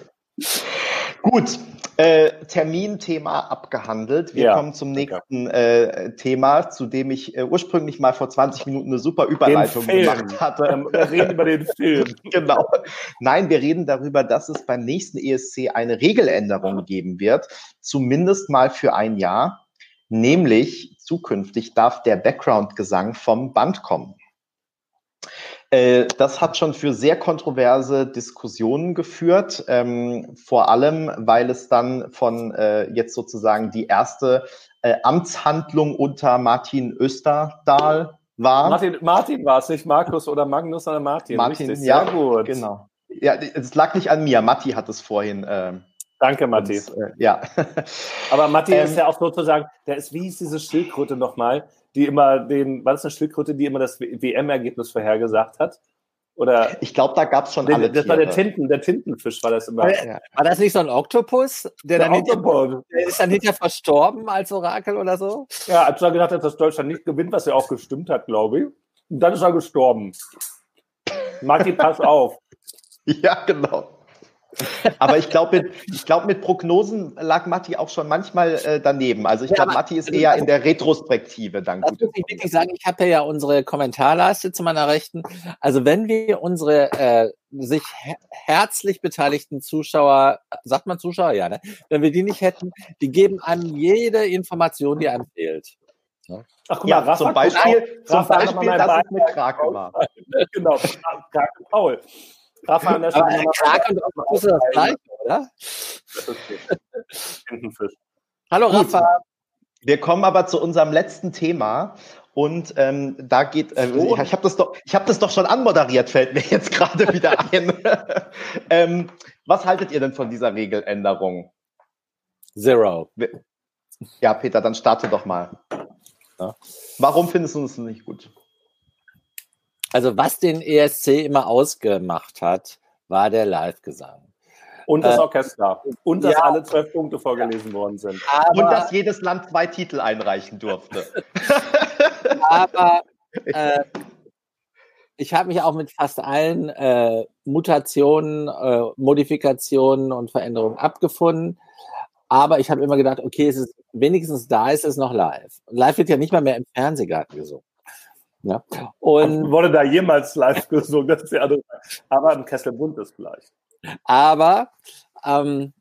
Gut, äh, Terminthema abgehandelt. Wir Ja, kommen zum nächsten äh, Thema, zu dem ich äh, ursprünglich mal vor 20 Minuten eine super Überleitung gemacht hatte. Ähm, Wir reden über den Film. Genau. Nein, wir reden darüber, dass es beim nächsten ESC eine Regeländerung geben wird, zumindest mal für ein Jahr. Nämlich zukünftig darf der Background-Gesang vom Band kommen. Äh, Das hat schon für sehr kontroverse Diskussionen geführt, ähm, vor allem, weil es dann von äh, jetzt sozusagen die erste äh, Amtshandlung unter Martin Österdahl war. Martin, Martin war es, nicht Markus oder Magnus, sondern Martin. Martin, Richtig, ja, sehr gut. Genau. Ja, es lag nicht an mir. Matti hat es vorhin. ähm, Danke, Matti. uns, äh, ja. Aber Matti Ähm, ist ja auch sozusagen, der ist, wie hieß diese Schildkröte nochmal, die immer den, war das eine Schildkröte, die immer das WM-Ergebnis vorhergesagt hat? Oder Ich glaube, da gab es schon Nee, alle das war der Tiere. Tinten, der Tintenfisch war das immer. Ja. War das nicht so ein Oktopus? Der, Der dann hinter, Autobahn. der ist dann hinterher verstorben als Orakel oder so? Ja, als er gedacht hat, dass Deutschland nicht gewinnt, was ja auch gestimmt hat, glaube ich. Und dann ist er gestorben. Matti, pass auf. ja, genau. Aber ich glaube, mit, ich glaub, mit Prognosen lag Matti auch schon manchmal äh, daneben. Also ich Ja, glaube, Matti ist eher in der Retrospektive dann Das gut. muss ich wirklich sagen, ich habe ja unsere Kommentarleiste zu meiner Rechten. Also wenn wir unsere äh, sich her herzlich beteiligten Zuschauer, sagt man Zuschauer, ja, ne? wenn wir die nicht hätten, die geben einem jede Information, die einem fehlt. Ach, guck Ja, Rafa zum Beispiel, zum Rafa, Beispiel dass es eine Krake war. Genau, Krake Paul. Rafa an der Stelle nochmal- Krake und Oktopus ist das gleiche, oder? Das ist okay. Tintenfisch. Hallo Gut. Rafa. Wir kommen aber zu unserem letzten Thema. Und ähm, da geht, äh, Oh. ich, ich habe das, doch- ich hab das doch schon anmoderiert, fällt mir jetzt gerade wieder ein. ähm, was haltet ihr denn von dieser Regeländerung? Zero. Ja, Peter, dann starte doch mal. Ja. Warum findest du es nicht gut? Also was den ESC immer ausgemacht hat, war der Live-Gesang. Und das Äh, Orchester. Und dass ja. alle zwölf Punkte vorgelesen worden sind. Und Aber, dass jedes Land zwei Titel einreichen durfte. aber äh, ich habe mich auch mit fast allen äh, Mutationen, äh, Modifikationen und Veränderungen abgefunden. Aber ich habe immer gedacht, okay, es ist wenigstens da ist es noch live. Live wird ja nicht mal mehr im Fernsehgarten gesungen. Ja. Und Wurde da jemals live gesungen? Das ist andere Frage. Aber im Kessel Bunt ist vielleicht. Aber ähm,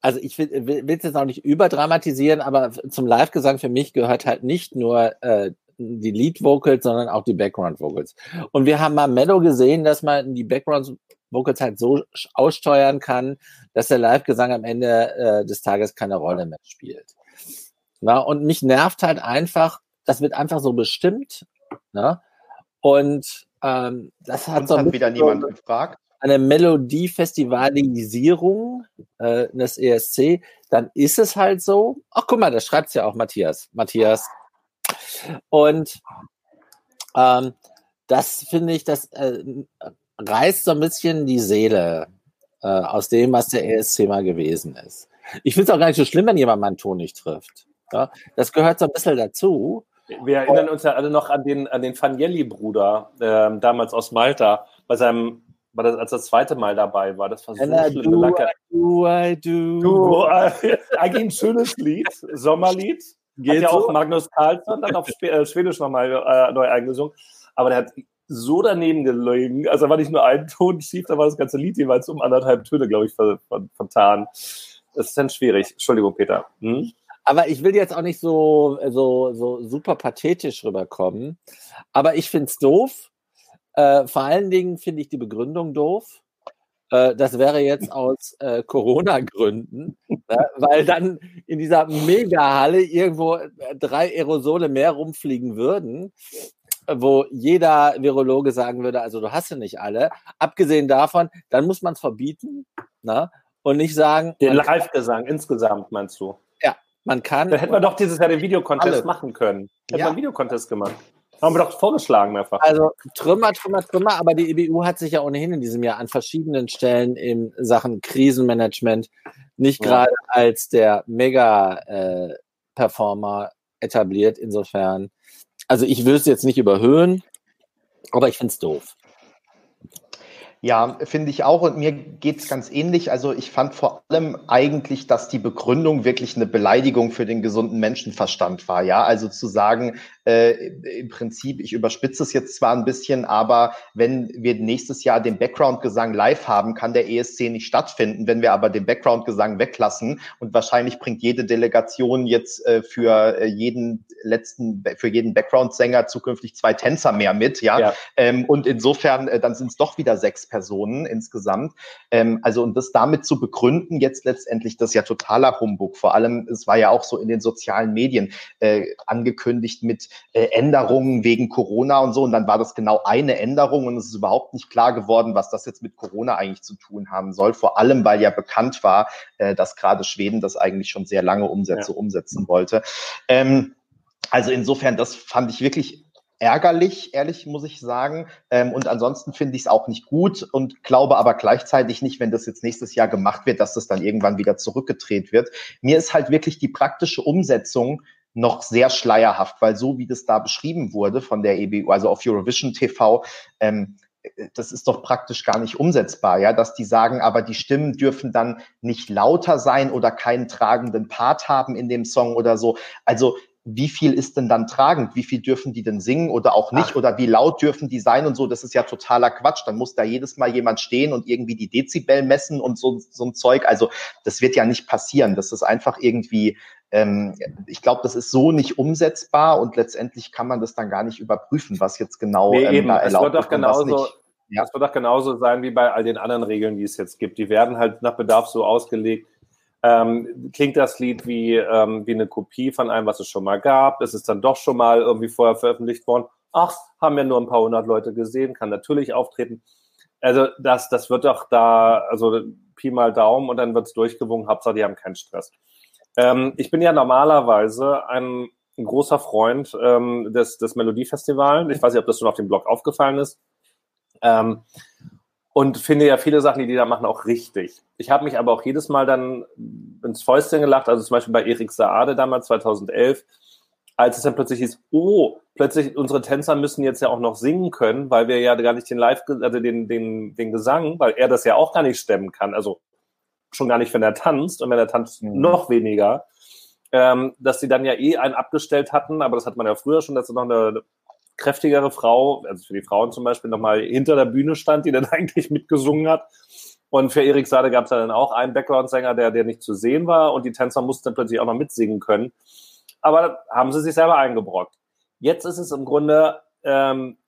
also ich will es jetzt auch nicht überdramatisieren, aber zum Live-Gesang für mich gehört halt nicht nur äh, die Lead-Vocals, sondern auch die Background-Vocals. Und wir haben mal Mellow gesehen, dass man die Background-Vocals halt so aussteuern kann, dass der Live-Gesang am Ende äh, des Tages keine Rolle mehr spielt. Na, und mich nervt halt einfach, das wird einfach so bestimmt. Na? Und ähm, das hat Uns so ein hat wieder bisschen so- niemand gefragt. eine Melodiefestivalisierung äh, des ESC, dann ist es halt so. Ach, guck mal, da schreibt ja auch Matthias. Matthias. Und ähm, das finde ich, das äh, reißt so ein bisschen die Seele äh, aus dem, was der ESC mal gewesen ist. Ich finde es auch gar nicht so schlimm, wenn jemand meinen Ton nicht trifft. Ja? Das gehört so ein bisschen dazu. Wir erinnern uns ja alle noch an den, an den Fanielli-Bruder, ähm, damals aus Malta, bei seinem, war das, als er das zweite Mal dabei war. Das war so And I schlimm. do, I do, I do. Du, äh, eigentlich ein schönes Lied, Sommerlied. Hat Geht ja auch? Magnus Carlsson dann auf äh, Schwedisch nochmal äh, neu eingesungen. Aber der hat so daneben gelegen. Also da war nicht nur ein Ton schief, da war das ganze Lied jeweils um anderthalb Töne, glaube ich, ver ver vertan. Das ist dann schwierig. Entschuldigung, Peter. Hm? Aber ich will jetzt auch nicht so, so, so super pathetisch rüberkommen. Aber ich finde es doof. Äh, vor allen Dingen finde ich die Begründung doof. Äh, das wäre jetzt aus äh, Corona-Gründen, äh, weil dann in dieser Megahalle irgendwo äh, drei Aerosole mehr rumfliegen würden. wo jeder Virologe sagen würde, also du hast ja nicht alle. Abgesehen davon, dann muss man es verbieten ne? und nicht sagen. Den Live-Gesang insgesamt, meinst du? Man kann. Dann hätten wir doch dieses Jahr den Videocontest machen können. Hätten ja. wir einen Videocontest gemacht. Haben wir doch vorgeschlagen mehrfach. Also Trümmer, Trümmer, Trümmer, aber die EBU hat sich ja ohnehin in diesem Jahr an verschiedenen Stellen in Sachen Krisenmanagement nicht ja. gerade als der Mega-Performer äh, etabliert. Insofern, also ich will es jetzt nicht überhöhen, aber ich finde es doof. Ja, finde ich auch. Und mir geht es ganz ähnlich. Also ich fand vor allem eigentlich, dass die Begründung wirklich eine Beleidigung für den gesunden Menschenverstand war. Ja, also zu sagen, äh, im Prinzip, ich überspitze es jetzt zwar ein bisschen, aber wenn wir nächstes Jahr den Background-Gesang live haben, kann der ESC nicht stattfinden. Wenn wir aber den Background-Gesang weglassen und wahrscheinlich bringt jede Delegation jetzt äh, für äh, jeden letzten, für jeden Background-Sänger zukünftig zwei Tänzer mehr mit, ja. ja. Ähm, und insofern, äh, dann sind es doch wieder sechs Personen insgesamt. Ähm, also und das damit zu begründen, jetzt letztendlich, das ist ja totaler Humbug. Vor allem, es war ja auch so in den sozialen Medien äh, angekündigt mit äh, Änderungen wegen Corona und so. Und dann war das genau eine Änderung und es ist überhaupt nicht klar geworden, was das jetzt mit Corona eigentlich zu tun haben soll. Vor allem, weil ja bekannt war, äh, dass gerade Schweden das eigentlich schon sehr lange Umsätze ja. umsetzen wollte. Ähm, also insofern, das fand ich wirklich ärgerlich, ehrlich muss ich sagen. Ähm, und ansonsten finde ich es auch nicht gut und glaube aber gleichzeitig nicht, wenn das jetzt nächstes Jahr gemacht wird, dass das dann irgendwann wieder zurückgedreht wird. Mir ist halt wirklich die praktische Umsetzung noch sehr schleierhaft, weil so wie das da beschrieben wurde von der EBU, also auf Eurovision TV, ähm, das ist doch praktisch gar nicht umsetzbar, ja, dass die sagen, aber die Stimmen dürfen dann nicht lauter sein oder keinen tragenden Part haben in dem Song oder so. Also wie viel ist denn dann tragend? Wie viel dürfen die denn singen oder auch nicht? Ach. Oder wie laut dürfen die sein und so? Das ist ja totaler Quatsch. Dann muss da jedes Mal jemand stehen und irgendwie die Dezibel messen und so, so ein Zeug. Also das wird ja nicht passieren. Das ist einfach irgendwie, ähm, ich glaube, das ist so nicht umsetzbar und letztendlich kann man das dann gar nicht überprüfen, was jetzt genau nee, ähm, da erlaubt wird. Genauso, ja. Das wird doch genauso sein wie bei all den anderen Regeln, die es jetzt gibt. Die werden halt nach Bedarf so ausgelegt, ähm, klingt das Lied wie, ähm, wie eine Kopie von einem, was es schon mal gab? Ist es dann doch schon mal irgendwie vorher veröffentlicht worden? Ach, haben ja nur ein paar hundert Leute gesehen, kann natürlich auftreten. Also das, das wird doch da, also Pi mal Daumen und dann wird es durchgewungen, Hauptsache die haben keinen Stress. Ähm, ich bin ja normalerweise ein, großer Freund ähm, des, des Melodiefestivals. Ich weiß nicht, ob das schon auf dem Blog aufgefallen ist. Ähm, und finde ja viele Sachen, die die da machen, auch richtig. Ich habe mich aber auch jedes Mal dann ins Fäustchen gelacht, also zum Beispiel bei Erik Saade damals 2011, als es dann plötzlich hieß, oh, plötzlich unsere Tänzer müssen jetzt ja auch noch singen können, weil wir ja gar nicht den Live, also den, den, den Gesang, weil er das ja auch gar nicht stemmen kann, also schon gar nicht, wenn er tanzt. Und wenn er tanzt, mhm. noch weniger, ähm, dass sie dann ja eh einen abgestellt hatten, aber das hat man ja früher schon, dass es noch eine kräftigere Frau, also für die Frauen zum Beispiel, nochmal hinter der Bühne stand, die dann eigentlich mitgesungen hat. Und für Erik Sade gab es dann auch einen Background-Sänger, der, der nicht zu sehen war und die Tänzer mussten dann plötzlich auch noch mitsingen können. Aber haben sie sich selber eingebrockt. Jetzt ist es im Grunde, ähm,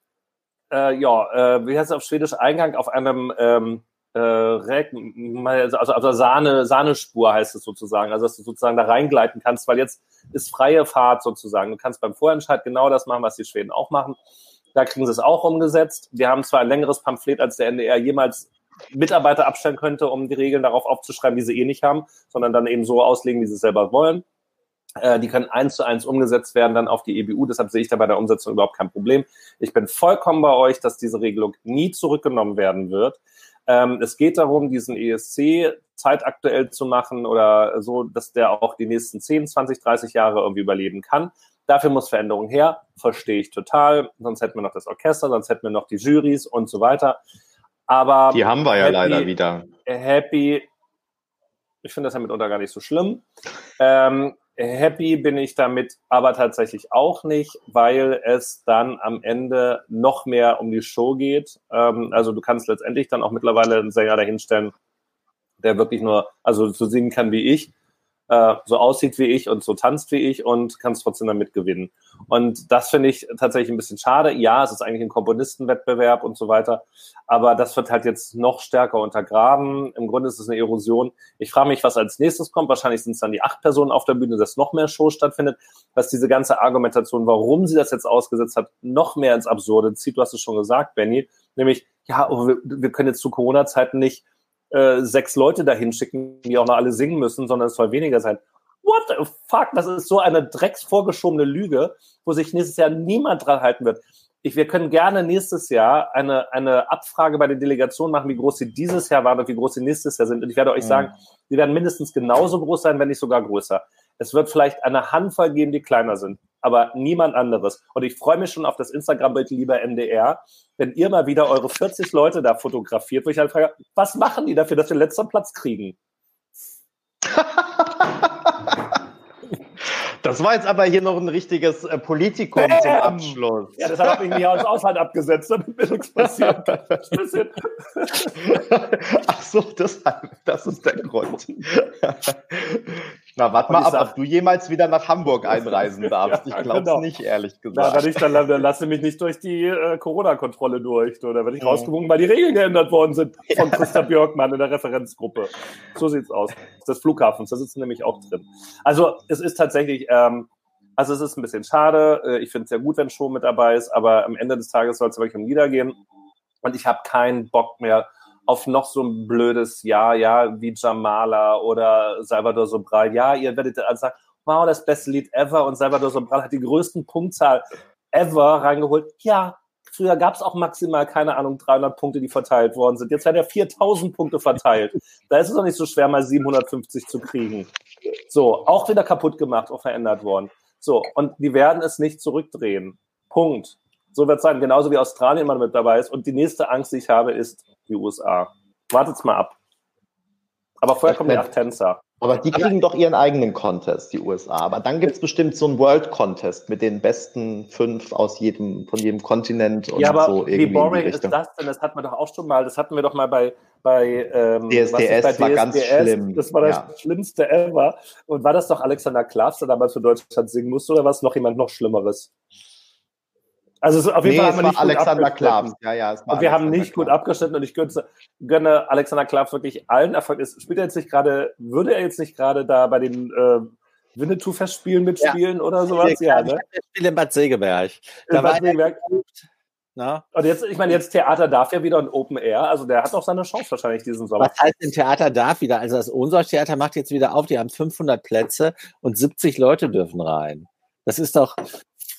äh, ja, äh, wie heißt es auf Schwedisch, Eingang auf einem ähm, äh, also, also Sahne, Sahnespur heißt es sozusagen, also dass du sozusagen da reingleiten kannst, weil jetzt ist freie Fahrt sozusagen. Du kannst beim Vorentscheid genau das machen, was die Schweden auch machen. Da kriegen sie es auch umgesetzt. Wir haben zwar ein längeres Pamphlet, als der NDR jemals Mitarbeiter abstellen könnte, um die Regeln darauf aufzuschreiben, die sie eh nicht haben, sondern dann eben so auslegen, wie sie es selber wollen. Äh, die können eins zu eins umgesetzt werden dann auf die EBU. Deshalb sehe ich da bei der Umsetzung überhaupt kein Problem. Ich bin vollkommen bei euch, dass diese Regelung nie zurückgenommen werden wird. Ähm, es geht darum, diesen ESC zeitaktuell zu machen oder so, dass der auch die nächsten 10, 20, 30 Jahre irgendwie überleben kann. Dafür muss Veränderung her, verstehe ich total. Sonst hätten wir noch das Orchester, sonst hätten wir noch die Jurys und so weiter. Aber die haben wir ja happy, leider wieder. Happy, ich finde das ja mitunter gar nicht so schlimm. Ähm, happy bin ich damit aber tatsächlich auch nicht, weil es dann am Ende noch mehr um die Show geht. Ähm, also du kannst letztendlich dann auch mittlerweile einen Sänger dahinstellen, der wirklich nur, also so singen kann wie ich. Äh, so aussieht wie ich und so tanzt wie ich und kannst trotzdem damit gewinnen. Und das finde ich tatsächlich ein bisschen schade. Ja, es ist eigentlich ein Komponistenwettbewerb und so weiter, aber das wird halt jetzt noch stärker untergraben. Im Grunde ist es eine Erosion. Ich frage mich, was als nächstes kommt. Wahrscheinlich sind es dann die acht Personen auf der Bühne, dass noch mehr Show stattfindet, was diese ganze Argumentation, warum sie das jetzt ausgesetzt hat, noch mehr ins Absurde zieht. Du hast es schon gesagt, Benny, nämlich, ja, oh, wir, wir können jetzt zu Corona-Zeiten nicht äh, sechs Leute dahin schicken, die auch noch alle singen müssen, sondern es soll weniger sein. What the fuck? Das ist so eine drecksvorgeschobene Lüge, wo sich nächstes Jahr niemand dran halten wird. Ich, wir können gerne nächstes Jahr eine, eine Abfrage bei den Delegationen machen, wie groß sie dieses Jahr waren und wie groß sie nächstes Jahr sind. Und ich werde euch mhm. sagen, sie werden mindestens genauso groß sein, wenn nicht sogar größer. Es wird vielleicht eine Handvoll geben, die kleiner sind, aber niemand anderes. Und ich freue mich schon auf das Instagram-Bild, lieber MDR, wenn ihr mal wieder eure 40 Leute da fotografiert, wo ich halt frage, was machen die dafür, dass wir letzten Platz kriegen? Das war jetzt aber hier noch ein richtiges äh, Politikum Bam. zum Abschluss. Ja, das hat mich nicht aus Aushalt abgesetzt, damit mir nichts passiert. Ach so, das, das ist der Grund. Na, warte mal ab, sag, ob du jemals wieder nach Hamburg einreisen darfst. Ich glaube genau. nicht, ehrlich gesagt. Na, wenn ich dann, dann lasse mich nicht durch die äh, Corona-Kontrolle durch. Oder wenn ich mhm. rausgewunken, weil die Regeln geändert worden sind von Christa Björkmann in der Referenzgruppe. So sieht's aus. Des Flughafens, da sitzen nämlich auch drin. Also es ist tatsächlich, ähm, also es ist ein bisschen schade. Äh, ich finde es sehr gut, wenn Show mit dabei ist, aber am Ende des Tages soll es wirklich um Lieder gehen. Und ich habe keinen Bock mehr auf noch so ein blödes Ja, ja, wie Jamala oder Salvador Sobral. Ja, ihr werdet dann sagen, wow, das beste Lied ever und Salvador Sobral hat die größten Punktzahl ever reingeholt. Ja, früher gab es auch maximal, keine Ahnung, 300 Punkte, die verteilt worden sind. Jetzt werden ja 4000 Punkte verteilt. Da ist es doch nicht so schwer, mal 750 zu kriegen. So, auch wieder kaputt gemacht, auch verändert worden. So, und die werden es nicht zurückdrehen. Punkt. So wird es sein, genauso wie Australien immer mit dabei ist. Und die nächste Angst, die ich habe, ist die USA. Wartet's mal ab. Aber vorher kommen die acht Tänzer. Aber die kriegen doch ihren eigenen Contest, die USA. Aber dann gibt es bestimmt so einen World Contest mit den besten fünf aus jedem, von jedem Kontinent und ja, aber so irgendwie. Wie boring ist das denn? Das hatten wir doch auch schon mal. Das hatten wir doch mal bei, bei ähm, DSDS, bei DSDS war ganz schlimm. Das war das ja. Schlimmste ever. Und war das doch Alexander Klaas, der damals für Deutschland singen musste, oder war es noch jemand noch Schlimmeres? Also auf jeden nee, Fall haben wir nicht Alexander Klaps. Ja, ja, es war und wir haben nicht gut abgeschnitten und ich gönne, Alexander Klaps wirklich allen Erfolg. Spielt er jetzt nicht gerade, würde er jetzt nicht gerade da bei den äh, Winnetou-Festspielen mitspielen ja. oder sowas? Ja, ne? Ich spiele in Bad Segeberg. Da war Segeberg. Na? Und jetzt, ich meine, jetzt Theater darf ja wieder ein Open Air, also der hat auch seine Chance wahrscheinlich diesen Sommer. Was heißt denn Theater darf wieder? Also das Ohnsorg-Theater macht jetzt wieder auf, die haben 500 Plätze und 70 Leute dürfen rein. Das ist doch,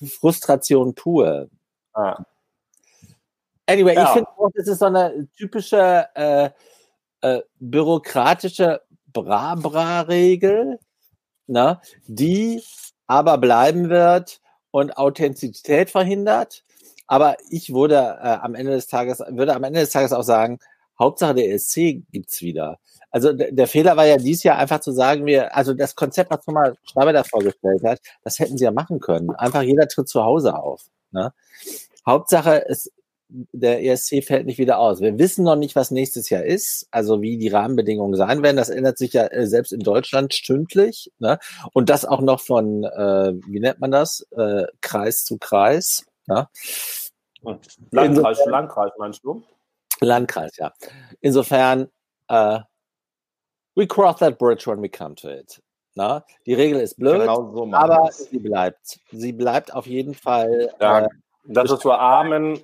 Frustration pur. Ah. Anyway, ja. ich finde auch, das ist so eine typische äh, äh, bürokratische Bra-Bra-Regel, ne, die aber bleiben wird und Authentizität verhindert. Aber ich würde äh, am Ende des Tages, würde am Ende des Tages auch sagen, Hauptsache der ESC gibt's wieder. Also der Fehler war ja dies Jahr einfach zu sagen, wir, also das Konzept, was Thomas Schreiber da vorgestellt hat, das hätten sie ja machen können. Einfach jeder tritt zu Hause auf. Ne? Hauptsache, ist, der ESC fällt nicht wieder aus. Wir wissen noch nicht, was nächstes Jahr ist, also wie die Rahmenbedingungen sein werden. Das ändert sich ja äh, selbst in Deutschland stündlich. Ne? Und das auch noch von, äh, wie nennt man das, äh, Kreis zu Kreis. Ne? Landkreis zu Landkreis, meinst du? Landkreis, ja. Insofern, äh, we cross that bridge when we come to it. Na? Die Regel ist blöd, genau so aber es. sie bleibt. Sie bleibt auf jeden Fall. Ja, äh, das ist so Amen.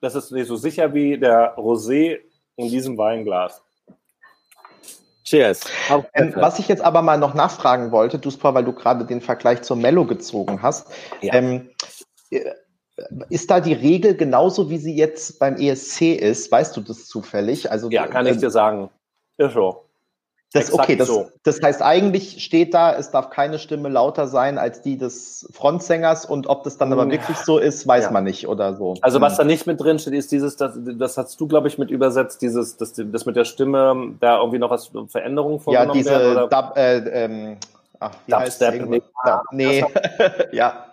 Das ist nicht so sicher wie der Rosé in diesem Weinglas. Cheers. Ähm, was ich jetzt aber mal noch nachfragen wollte, Duspa, weil du gerade den Vergleich zur Mello gezogen hast. Ja. Ähm, ist da die Regel genauso, wie sie jetzt beim ESC ist? Weißt du das zufällig? Also, ja, kann ich dir sagen. Ist so. Das, okay, das, so. das heißt, eigentlich steht da, es darf keine Stimme lauter sein als die des Frontsängers und ob das dann aber hm. wirklich so ist, weiß ja. man nicht oder so. Also was hm. da nicht mit drin steht, ist dieses, das, das hast du, glaube ich, mit übersetzt, dieses, das, das mit der Stimme, da irgendwie noch was Veränderungen vorgenommen Ja, diese werden, Dub, äh, ähm, ach, wie Dubstep, nee, nee. ja.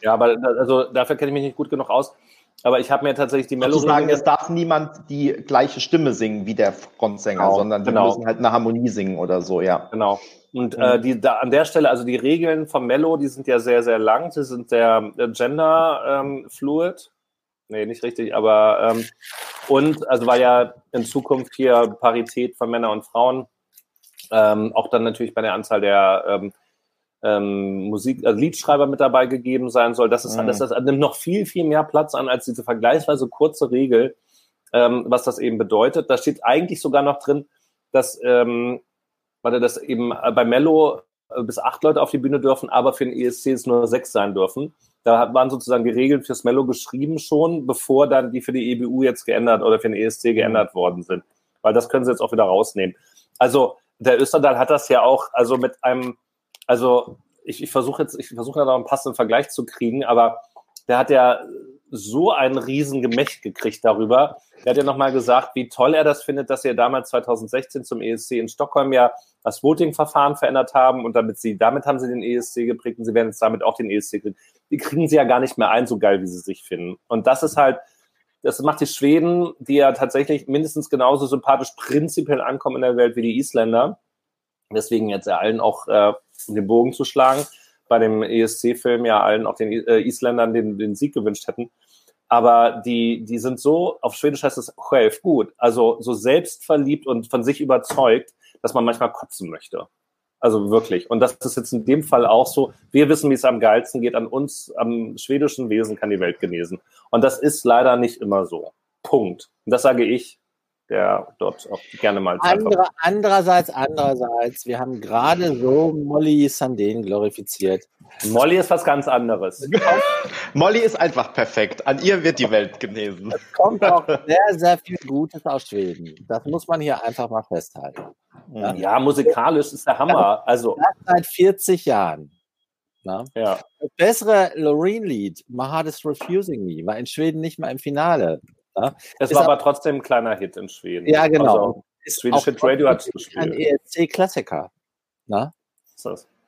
Ja, aber also dafür kenne ich mich nicht gut genug aus. Aber ich habe mir tatsächlich die Melodie. sagen, es darf niemand die gleiche Stimme singen wie der Frontsänger, genau, sondern die genau. müssen halt eine Harmonie singen oder so, ja. Genau. Und mhm. äh, die, da, an der Stelle, also die Regeln vom Mello, die sind ja sehr, sehr lang. Sie sind sehr äh, gender-fluid. Ähm, nee, nicht richtig, aber ähm, und also war ja in Zukunft hier Parität von Männern und Frauen. Ähm, auch dann natürlich bei der Anzahl der ähm, ähm, Musik, also Liedschreiber mit dabei gegeben sein soll. Das ist mhm. das, das nimmt noch viel, viel mehr Platz an als diese vergleichsweise kurze Regel, ähm, was das eben bedeutet. Da steht eigentlich sogar noch drin, dass, ähm, warte, dass eben bei Mello äh, bis acht Leute auf die Bühne dürfen, aber für den ESC es nur sechs sein dürfen. Da waren sozusagen die Regeln fürs Mello geschrieben schon, bevor dann die für die EBU jetzt geändert oder für den ESC geändert worden sind. Weil das können sie jetzt auch wieder rausnehmen. Also der Österdahl hat das ja auch, also mit einem also ich, ich versuche jetzt, ich versuche da noch einen passenden Vergleich zu kriegen, aber der hat ja so ein riesen Gemächt gekriegt darüber. Er hat ja nochmal gesagt, wie toll er das findet, dass sie damals 2016 zum ESC in Stockholm ja das Voting-Verfahren verändert haben und damit sie, damit haben sie den ESC geprägt und sie werden jetzt damit auch den ESC kriegen. Die kriegen sie ja gar nicht mehr ein, so geil, wie sie sich finden. Und das ist halt, das macht die Schweden, die ja tatsächlich mindestens genauso sympathisch prinzipiell ankommen in der Welt wie die Isländer. Deswegen jetzt ja allen auch äh, den Bogen zu schlagen, bei dem ESC-Film ja allen, auch den äh, Isländern, den, den Sieg gewünscht hätten. Aber die, die sind so, auf Schwedisch heißt es själv gut, also so selbstverliebt und von sich überzeugt, dass man manchmal kotzen möchte. Also wirklich. Und das ist jetzt in dem Fall auch so. Wir wissen, wie es am geilsten geht. An uns, am schwedischen Wesen kann die Welt genesen. Und das ist leider nicht immer so. Punkt. Und das sage ich der dort auch gerne mal Andere, Andererseits, andererseits, wir haben gerade so Molly Sandén glorifiziert. Molly ist was ganz anderes. Molly ist einfach perfekt. An ihr wird die Welt genesen. Es kommt auch sehr, sehr viel Gutes aus Schweden. Das muss man hier einfach mal festhalten. Ja, ja musikalisch ist der Hammer. Also seit 40 Jahren. Na? Ja. Das bessere Loreen-Lied, My Heart is Refusing Me, war in Schweden nicht mal im Finale. Ja? Es war aber trotzdem ein kleiner Hit in Schweden. Ja, genau. Also, Swedish Hit Radio hat es gespielt. Ein ESC-Klassiker.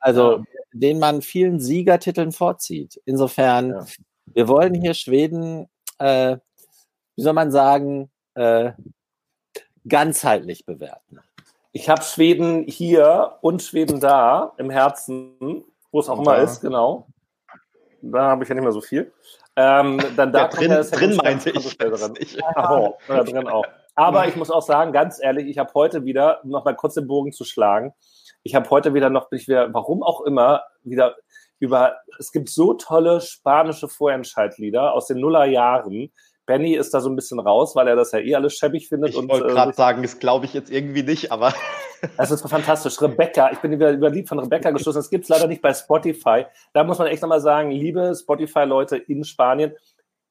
Also, ja. den man vielen Siegertiteln vorzieht. Insofern, ja. wir wollen hier Schweden, äh, wie soll man sagen, äh, ganzheitlich bewerten. Ich habe Schweden hier und Schweden da im Herzen, wo es auch immer ist, genau. Da habe ich ja nicht mehr so viel. Ähm, dann da ja, drin, drin meinte ich. Drin. Oh, drin auch. Aber ich muss auch sagen, ganz ehrlich, ich habe heute wieder, um noch mal kurz den Bogen zu schlagen, ich habe heute wieder noch, ich wieder, warum auch immer, wieder über, es gibt so tolle spanische Vorentscheidlieder aus den Nullerjahren, Benny ist da so ein bisschen raus, weil er das ja eh alles schäbig findet. Ich wollte gerade äh, sagen, das glaube ich jetzt irgendwie nicht, aber. Das ist fantastisch. Rebecca, ich bin über, über Lied von Rebecca gestoßen. Das gibt es leider nicht bei Spotify. Da muss man echt nochmal sagen, liebe Spotify-Leute in Spanien,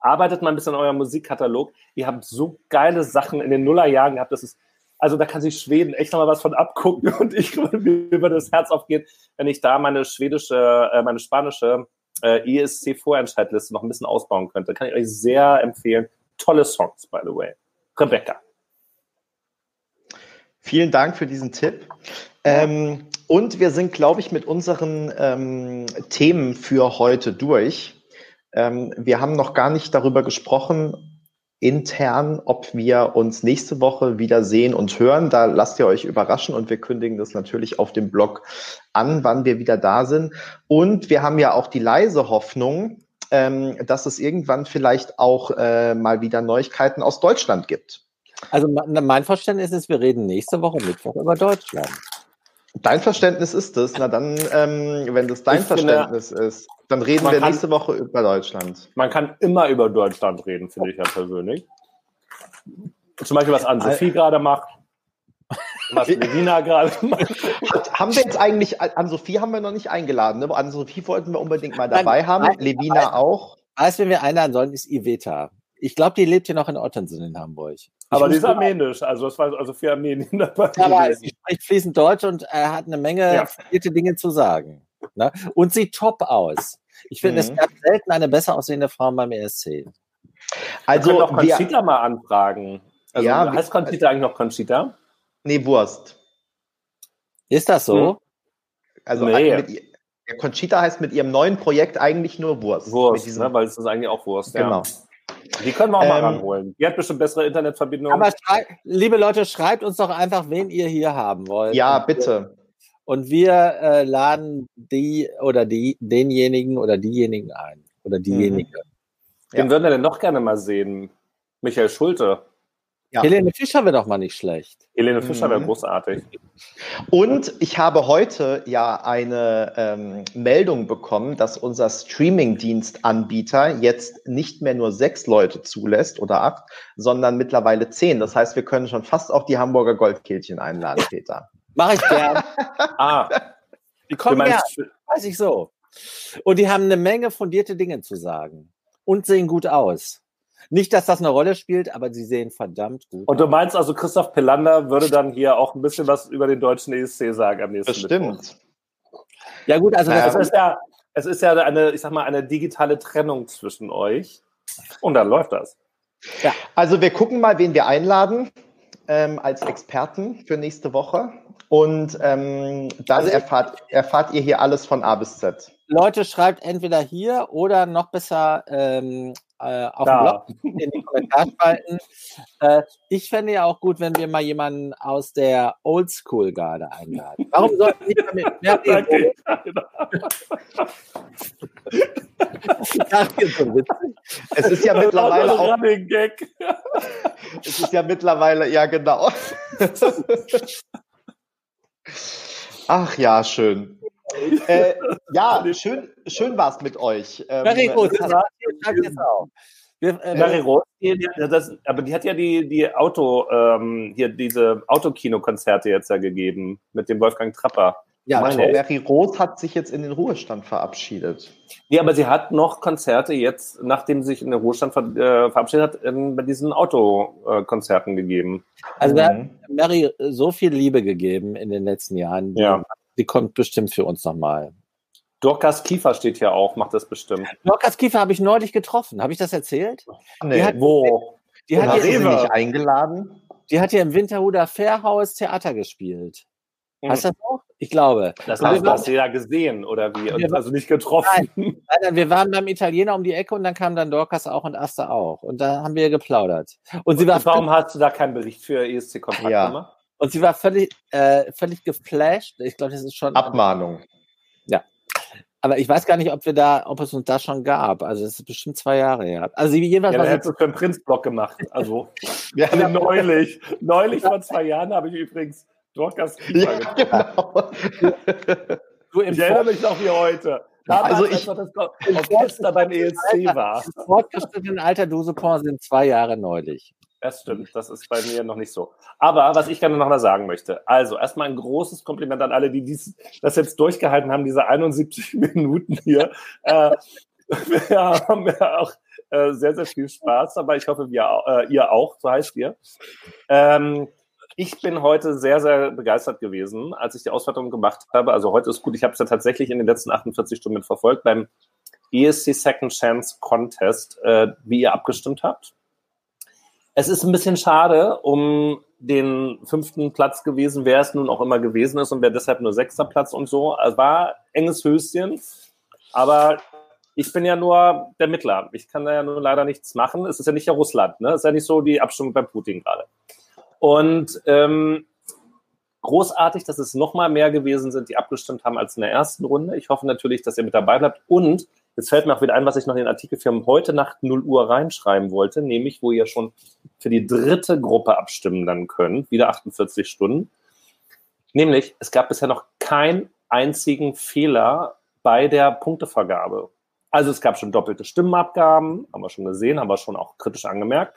arbeitet mal ein bisschen an eurem Musikkatalog. Ihr habt so geile Sachen in den Nullerjahren gehabt. Das ist, also da kann sich Schweden echt nochmal was von abgucken und ich mir über das Herz aufgeht, wenn ich da meine schwedische, äh, meine spanische äh, ESC-Vorentscheidliste noch ein bisschen ausbauen könnte. Kann ich euch sehr empfehlen. Tolle Songs, by the way. Rebecca. Vielen Dank für diesen Tipp. Ähm, und wir sind, glaube ich, mit unseren ähm, Themen für heute durch. Ähm, wir haben noch gar nicht darüber gesprochen, intern, ob wir uns nächste Woche wieder sehen und hören. Da lasst ihr euch überraschen und wir kündigen das natürlich auf dem Blog an, wann wir wieder da sind. Und wir haben ja auch die leise Hoffnung, ähm, dass es irgendwann vielleicht auch äh, mal wieder Neuigkeiten aus Deutschland gibt. Also mein Verständnis ist, wir reden nächste Woche Mittwoch über Deutschland. Dein Verständnis ist es. Na dann, ähm, wenn das dein ich Verständnis finde, ist, dann reden wir kann, nächste Woche über Deutschland. Man kann immer über Deutschland reden, finde ich ja persönlich. Zum Beispiel, was Ann-Sophie gerade macht. Was Levina gerade macht. haben wir jetzt eigentlich, Ann-Sophie haben wir noch nicht eingeladen. Ne? Ann-Sophie wollten wir unbedingt mal dabei nein, haben. Nein, Levina nein, auch. Weißt wen wir einladen sollen, ist Iveta. Ich glaube, die lebt hier noch in Ottensen in Hamburg. Ich aber die ist armenisch, also das war also für Armenien dabei. Aber sie spricht fließend Deutsch und er hat eine Menge ja. Dinge zu sagen. Ne? Und sieht top aus. Ich finde, mhm. es gab selten eine besser aussehende Frau beim ESC. Also wir können auch Conchita mal anfragen. Also ja, heißt Conchita eigentlich noch Conchita? Nee, Wurst. Ist das so? Hm. Also nee. mit, ja, Conchita heißt mit ihrem neuen Projekt eigentlich nur Wurst. Wurst, ne? weil es ist eigentlich auch Wurst. Genau. Die können wir auch mal ähm, ranholen. Die hat bestimmt bessere Internetverbindungen. Aber liebe Leute, schreibt uns doch einfach, wen ihr hier haben wollt. Ja, bitte. Und wir äh, laden die oder die, denjenigen oder diejenigen ein. Oder diejenige. Mhm. Wen ja. würden wir denn noch gerne mal sehen? Michael Schulte. Ja. Helene Fischer wäre doch mal nicht schlecht. Helene Fischer mhm. wäre großartig. Und ich habe heute ja eine ähm, Meldung bekommen, dass unser Streaming-Dienstanbieter jetzt nicht mehr nur sechs Leute zulässt oder acht, sondern mittlerweile zehn. Das heißt, wir können schon fast auch die Hamburger Goldkehlchen einladen, Peter. Mach ich gern. ah. Die kommen ja, weiß ich so. Und die haben eine Menge fundierte Dinge zu sagen. Und sehen gut aus. Nicht, dass das eine Rolle spielt, aber sie sehen verdammt gut. Und du meinst also, Christoph Pelander würde dann hier auch ein bisschen was über den deutschen ESC sagen am nächsten Bestimmt. Mittwoch. Ja gut, also das ist ja, es ist ja eine, ich sag mal, eine digitale Trennung zwischen euch. Und dann läuft das. Ja. Also wir gucken mal, wen wir einladen ähm, als Experten für nächste Woche. Und ähm, dann also erfahrt, erfahrt ihr hier alles von A bis Z. Leute, schreibt entweder hier oder noch besser ähm, äh, auf da. dem Blog in die Kommentarspalten. äh, ich fände ja auch gut, wenn wir mal jemanden aus der Oldschool-Garde einladen. Warum sollten wir damit mehr Danke. Es ist ja mittlerweile auch. Es ist ja mittlerweile, ja genau. Ach ja, schön. Äh, ja, schön, schön war es mit euch. Ähm, Very gut, das war jetzt auch. Wir, äh, Very Rose, das, aber die hat ja die, die Auto, ähm, hier diese Autokino-Konzerte jetzt ja gegeben mit dem Wolfgang Trapper. Ja, Mary Roth hat sich jetzt in den Ruhestand verabschiedet. Nee, aber sie hat noch Konzerte jetzt, nachdem sie sich in den Ruhestand ver äh, verabschiedet hat, in, bei diesen Autokonzerten gegeben. Also da hat mhm. Mary so viel Liebe gegeben in den letzten Jahren. Ja. Die kommt bestimmt für uns nochmal. Dorcas Kiefer steht hier auch, macht das bestimmt. Dorcas Kiefer habe ich neulich getroffen. Habe ich das erzählt? Nee. Die hat, Wo? Die hat, hier, nicht eingeladen? Die hat hier im Winterhuder Fairhaus Theater gespielt. Hm. Hast du das auch? Ich glaube. Das hast, hast du ja gesehen, oder wie? Und also nicht getroffen. Nein, nein, wir waren beim Italiener um die Ecke und dann kam dann Dorcas auch und Asta auch. Und da haben wir geplaudert. Und sie war und warum hast du da keinen Bericht für ESC Kontakt ja. gemacht? Und sie war völlig, äh, völlig geflasht. Ich glaube, das ist schon. Abmahnung. Ja. Aber ich weiß gar nicht, ob wir da, ob es uns da schon gab. Also das ist bestimmt zwei Jahre her. Also jedenfalls. Ja, hättest du für einen Prinzblock gemacht. Also ja, also neulich, neulich vor zwei Jahren habe ich übrigens Dorcas Kiefer ja, genau. Du ich erinnere mich noch wie heute. Damals, also ich, das Orchester beim ESC war. Im fortgeschrittenen Alter Dusepont sind zwei Jahre neulich. Das stimmt, das ist bei mir noch nicht so. Aber was ich gerne noch mal sagen möchte, also erstmal ein großes Kompliment an alle, die dies, das jetzt durchgehalten haben, diese 71 Minuten hier. äh, wir haben ja auch äh, sehr, sehr viel Spaß, aber ich hoffe, wir, äh, ihr auch, so heißt ihr. Ähm, ich bin heute sehr, sehr begeistert gewesen, als ich die Auswertung gemacht habe. Also heute ist gut, ich habe es ja tatsächlich in den letzten 48 Stunden verfolgt beim ESC Second Chance Contest, äh, wie ihr abgestimmt habt. Es ist ein bisschen schade um den fünften Platz gewesen, wer es nun auch immer gewesen ist und wer deshalb nur sechster Platz und so. Es war enges Höschen, aber ich bin ja nur der Mittler. Ich kann da ja nur leider nichts machen. Es ist ja nicht ja Russland, ne? Es ist ja nicht so die Abstimmung bei Putin gerade. Und ähm, großartig, dass es noch mal mehr gewesen sind, die abgestimmt haben als in der ersten Runde. Ich hoffe natürlich, dass ihr mit dabei bleibt. Und jetzt fällt mir auch wieder ein, was ich noch in den Artikel für heute Nacht 0 Uhr reinschreiben wollte, nämlich wo ihr schon für die dritte Gruppe abstimmen dann könnt, wieder 48 Stunden. Nämlich, es gab bisher noch keinen einzigen Fehler bei der Punktevergabe. Also es gab schon doppelte Stimmenabgaben, haben wir schon gesehen, haben wir schon auch kritisch angemerkt.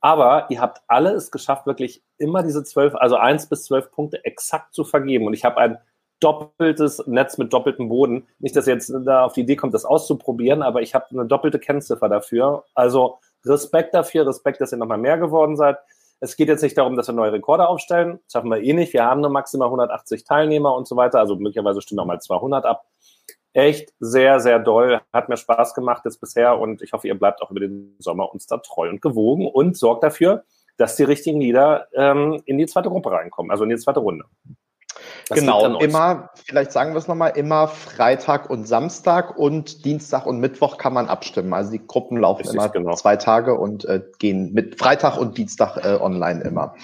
Aber ihr habt alle es geschafft, wirklich immer diese zwölf, also eins bis zwölf Punkte exakt zu vergeben. Und ich habe ein doppeltes Netz mit doppeltem Boden. Nicht, dass ihr jetzt da auf die Idee kommt, das auszuprobieren, aber ich habe eine doppelte Kennziffer dafür. Also Respekt dafür, Respekt, dass ihr nochmal mehr geworden seid. Es geht jetzt nicht darum, dass wir neue Rekorde aufstellen. Das schaffen wir eh nicht. Wir haben nur maximal 180 Teilnehmer und so weiter. Also möglicherweise stimmen auch mal 200 ab echt sehr, sehr doll. Hat mir Spaß gemacht jetzt bisher und ich hoffe, ihr bleibt auch über den Sommer uns da treu und gewogen und sorgt dafür, dass die richtigen Lieder ähm, in die zweite Gruppe reinkommen, also in die zweite Runde. Das genau, immer, vielleicht sagen wir es nochmal, immer Freitag und Samstag und Dienstag und Mittwoch kann man abstimmen. Also die Gruppen laufen Richtig, immer genau. zwei Tage und äh, gehen mit Freitag und Dienstag äh, online immer.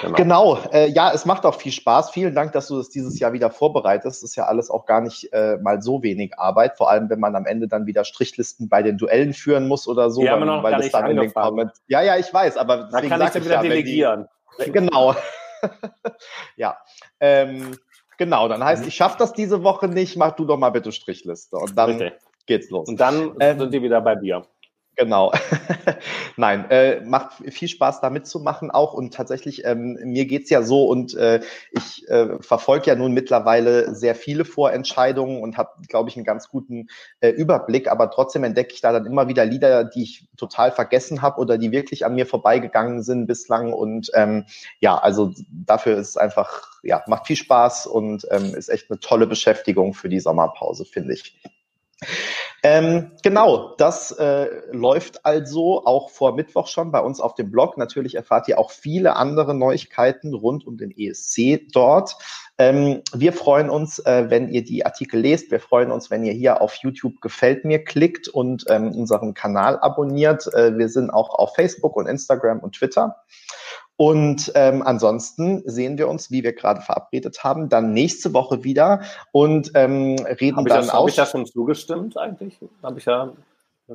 Genau, genau äh, ja, es macht auch viel Spaß. Vielen Dank, dass du das dieses Jahr wieder vorbereitest. Das ist ja alles auch gar nicht äh, mal so wenig Arbeit, vor allem wenn man am Ende dann wieder Strichlisten bei den Duellen führen muss oder so. Weil gar nicht dann in den Comments, Ja, ja, ich weiß, aber da kann ich dann wieder ja, delegieren. Die, genau. ja. Ähm, genau, dann heißt, mhm. ich schaffe das diese Woche nicht, mach du doch mal bitte Strichliste. Und dann okay. geht's los. Und dann ähm, sind die wieder bei dir. Genau. Nein, äh, macht viel Spaß da mitzumachen auch und tatsächlich, ähm, mir geht's ja so und äh, ich äh, verfolge ja nun mittlerweile sehr viele Vorentscheidungen und habe, glaube ich, einen ganz guten äh, Überblick, aber trotzdem entdecke ich da dann immer wieder Lieder, die ich total vergessen habe oder die wirklich an mir vorbeigegangen sind bislang und ähm, ja, also dafür ist es einfach, ja, macht viel Spaß und ähm, ist echt eine tolle Beschäftigung für die Sommerpause, finde ich. Ähm, genau, das äh, läuft also auch vor Mittwoch schon bei uns auf dem Blog. Natürlich erfahrt ihr auch viele andere Neuigkeiten rund um den ESC dort. Ähm, wir freuen uns, äh, wenn ihr die Artikel lest. Wir freuen uns, wenn ihr hier auf YouTube gefällt mir klickt und ähm, unseren Kanal abonniert. Äh, wir sind auch auf Facebook und Instagram und Twitter. Und ähm, ansonsten sehen wir uns, wie wir gerade verabredet haben, dann nächste Woche wieder und ähm, reden hab dann aus. Habe ich da schon zugestimmt eigentlich? Habe ich ja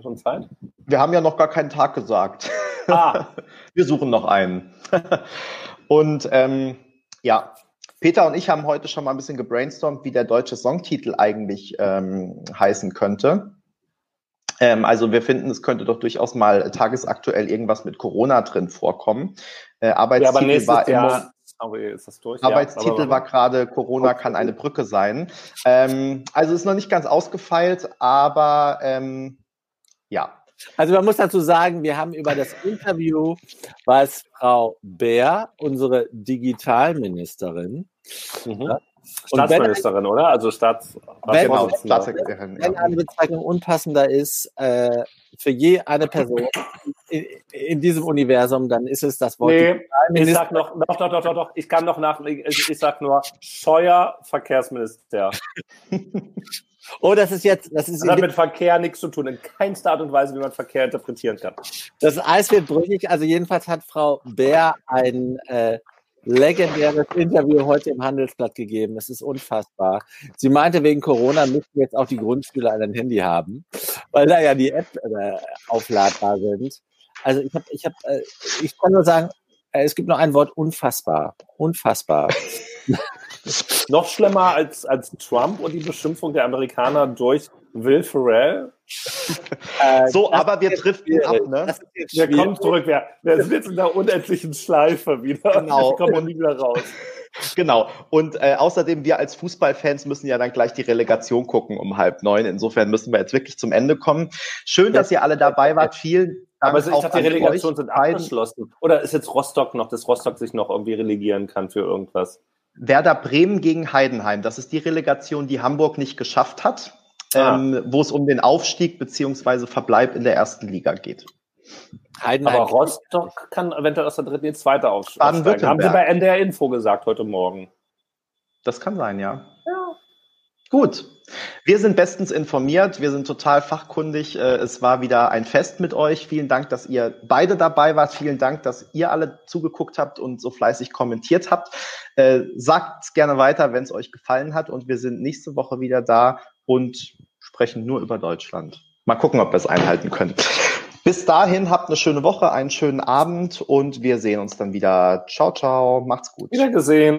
schon Zeit? Wir haben ja noch gar keinen Tag gesagt. Ah. wir suchen noch einen. und ähm, ja, Peter und ich haben heute schon mal ein bisschen gebrainstormt, wie der deutsche Songtitel eigentlich ähm, heißen könnte. Ähm, also wir finden, es könnte doch durchaus mal tagesaktuell irgendwas mit Corona drin vorkommen. Äh, Arbeitstitel ja, war immer. Sorry, ist das durch? Arbeitstitel ja, war gerade Corona kann eine Brücke sein. Ähm, also ist noch nicht ganz ausgefeilt, aber ähm, ja. Also man muss dazu sagen, wir haben über das Interview, was Frau Bär, unsere Digitalministerin, mhm. Staatsministerin, oder? Also Staats wenn, genau, Staatssekretärin. Wenn eine Bezeichnung unpassender ist äh, für je eine Person in, in, diesem Universum, dann ist es das Wort. Nee, ich sag noch, doch, doch, doch, doch, doch, ich kann noch nach, ich, ich sag nur Scheuer Verkehrsminister. Oh, das ist jetzt. Das, ist das hat mit Verkehr nichts zu tun, in keinster Art und Weise, wie man Verkehr interpretieren kann. Das Eis wird brüchig. Also, jedenfalls hat Frau Bär ein äh, legendäres Interview heute im Handelsblatt gegeben. Es ist unfassbar. Sie meinte, wegen Corona müssten jetzt auch die Grundschüler ein Handy haben, weil da ja die App äh, aufladbar sind. Also ich habe, ich habe, äh, ich kann nur sagen, äh, es gibt noch ein Wort unfassbar. Unfassbar. noch schlimmer als, als Trump und die Beschimpfung der Amerikaner durch Will Ferrell. Äh, so, aber wir driften ab, ne? Wir kommen zurück. Wir, wir sind jetzt in der unendlichen Schleife wieder. Genau. Wir kommen nie wieder raus. Genau. Und äh, außerdem, wir als Fußballfans müssen ja dann gleich die Relegation gucken um halb neun. Insofern müssen wir jetzt wirklich zum Ende kommen. Schön, dass ihr alle dabei wart. Vielen Dank. Aber ich dachte, die Relegation sind abgeschlossen. Oder ist jetzt Rostock noch, dass Rostock sich noch irgendwie relegieren kann für irgendwas? Werder Bremen gegen Heidenheim. Das ist die Relegation, die Hamburg nicht geschafft hat ah. ähm, wo es um den Aufstieg beziehungsweise Verbleib in der ersten Liga geht. Heidenheim. Aber Rostock kann eventuell aus der dritten in die zweite aufsteigen. Haben Sie bei NDR Info gesagt heute Morgen. Das kann sein, ja. Ja. Gut. Wir sind bestens informiert, wir sind total fachkundig. Äh, es war wieder ein Fest mit euch. Vielen Dank, dass ihr beide dabei wart. Vielen Dank, dass ihr alle zugeguckt habt und so fleißig kommentiert habt. Äh, sagt gerne weiter, wenn es euch gefallen hat. Und wir sind nächste Woche wieder da und sprechen nur über Deutschland. Mal gucken, ob wir es einhalten können. Bis dahin habt eine schöne Woche, einen schönen Abend und wir sehen uns dann wieder. Ciao, ciao, macht's gut. Wiedergesehen.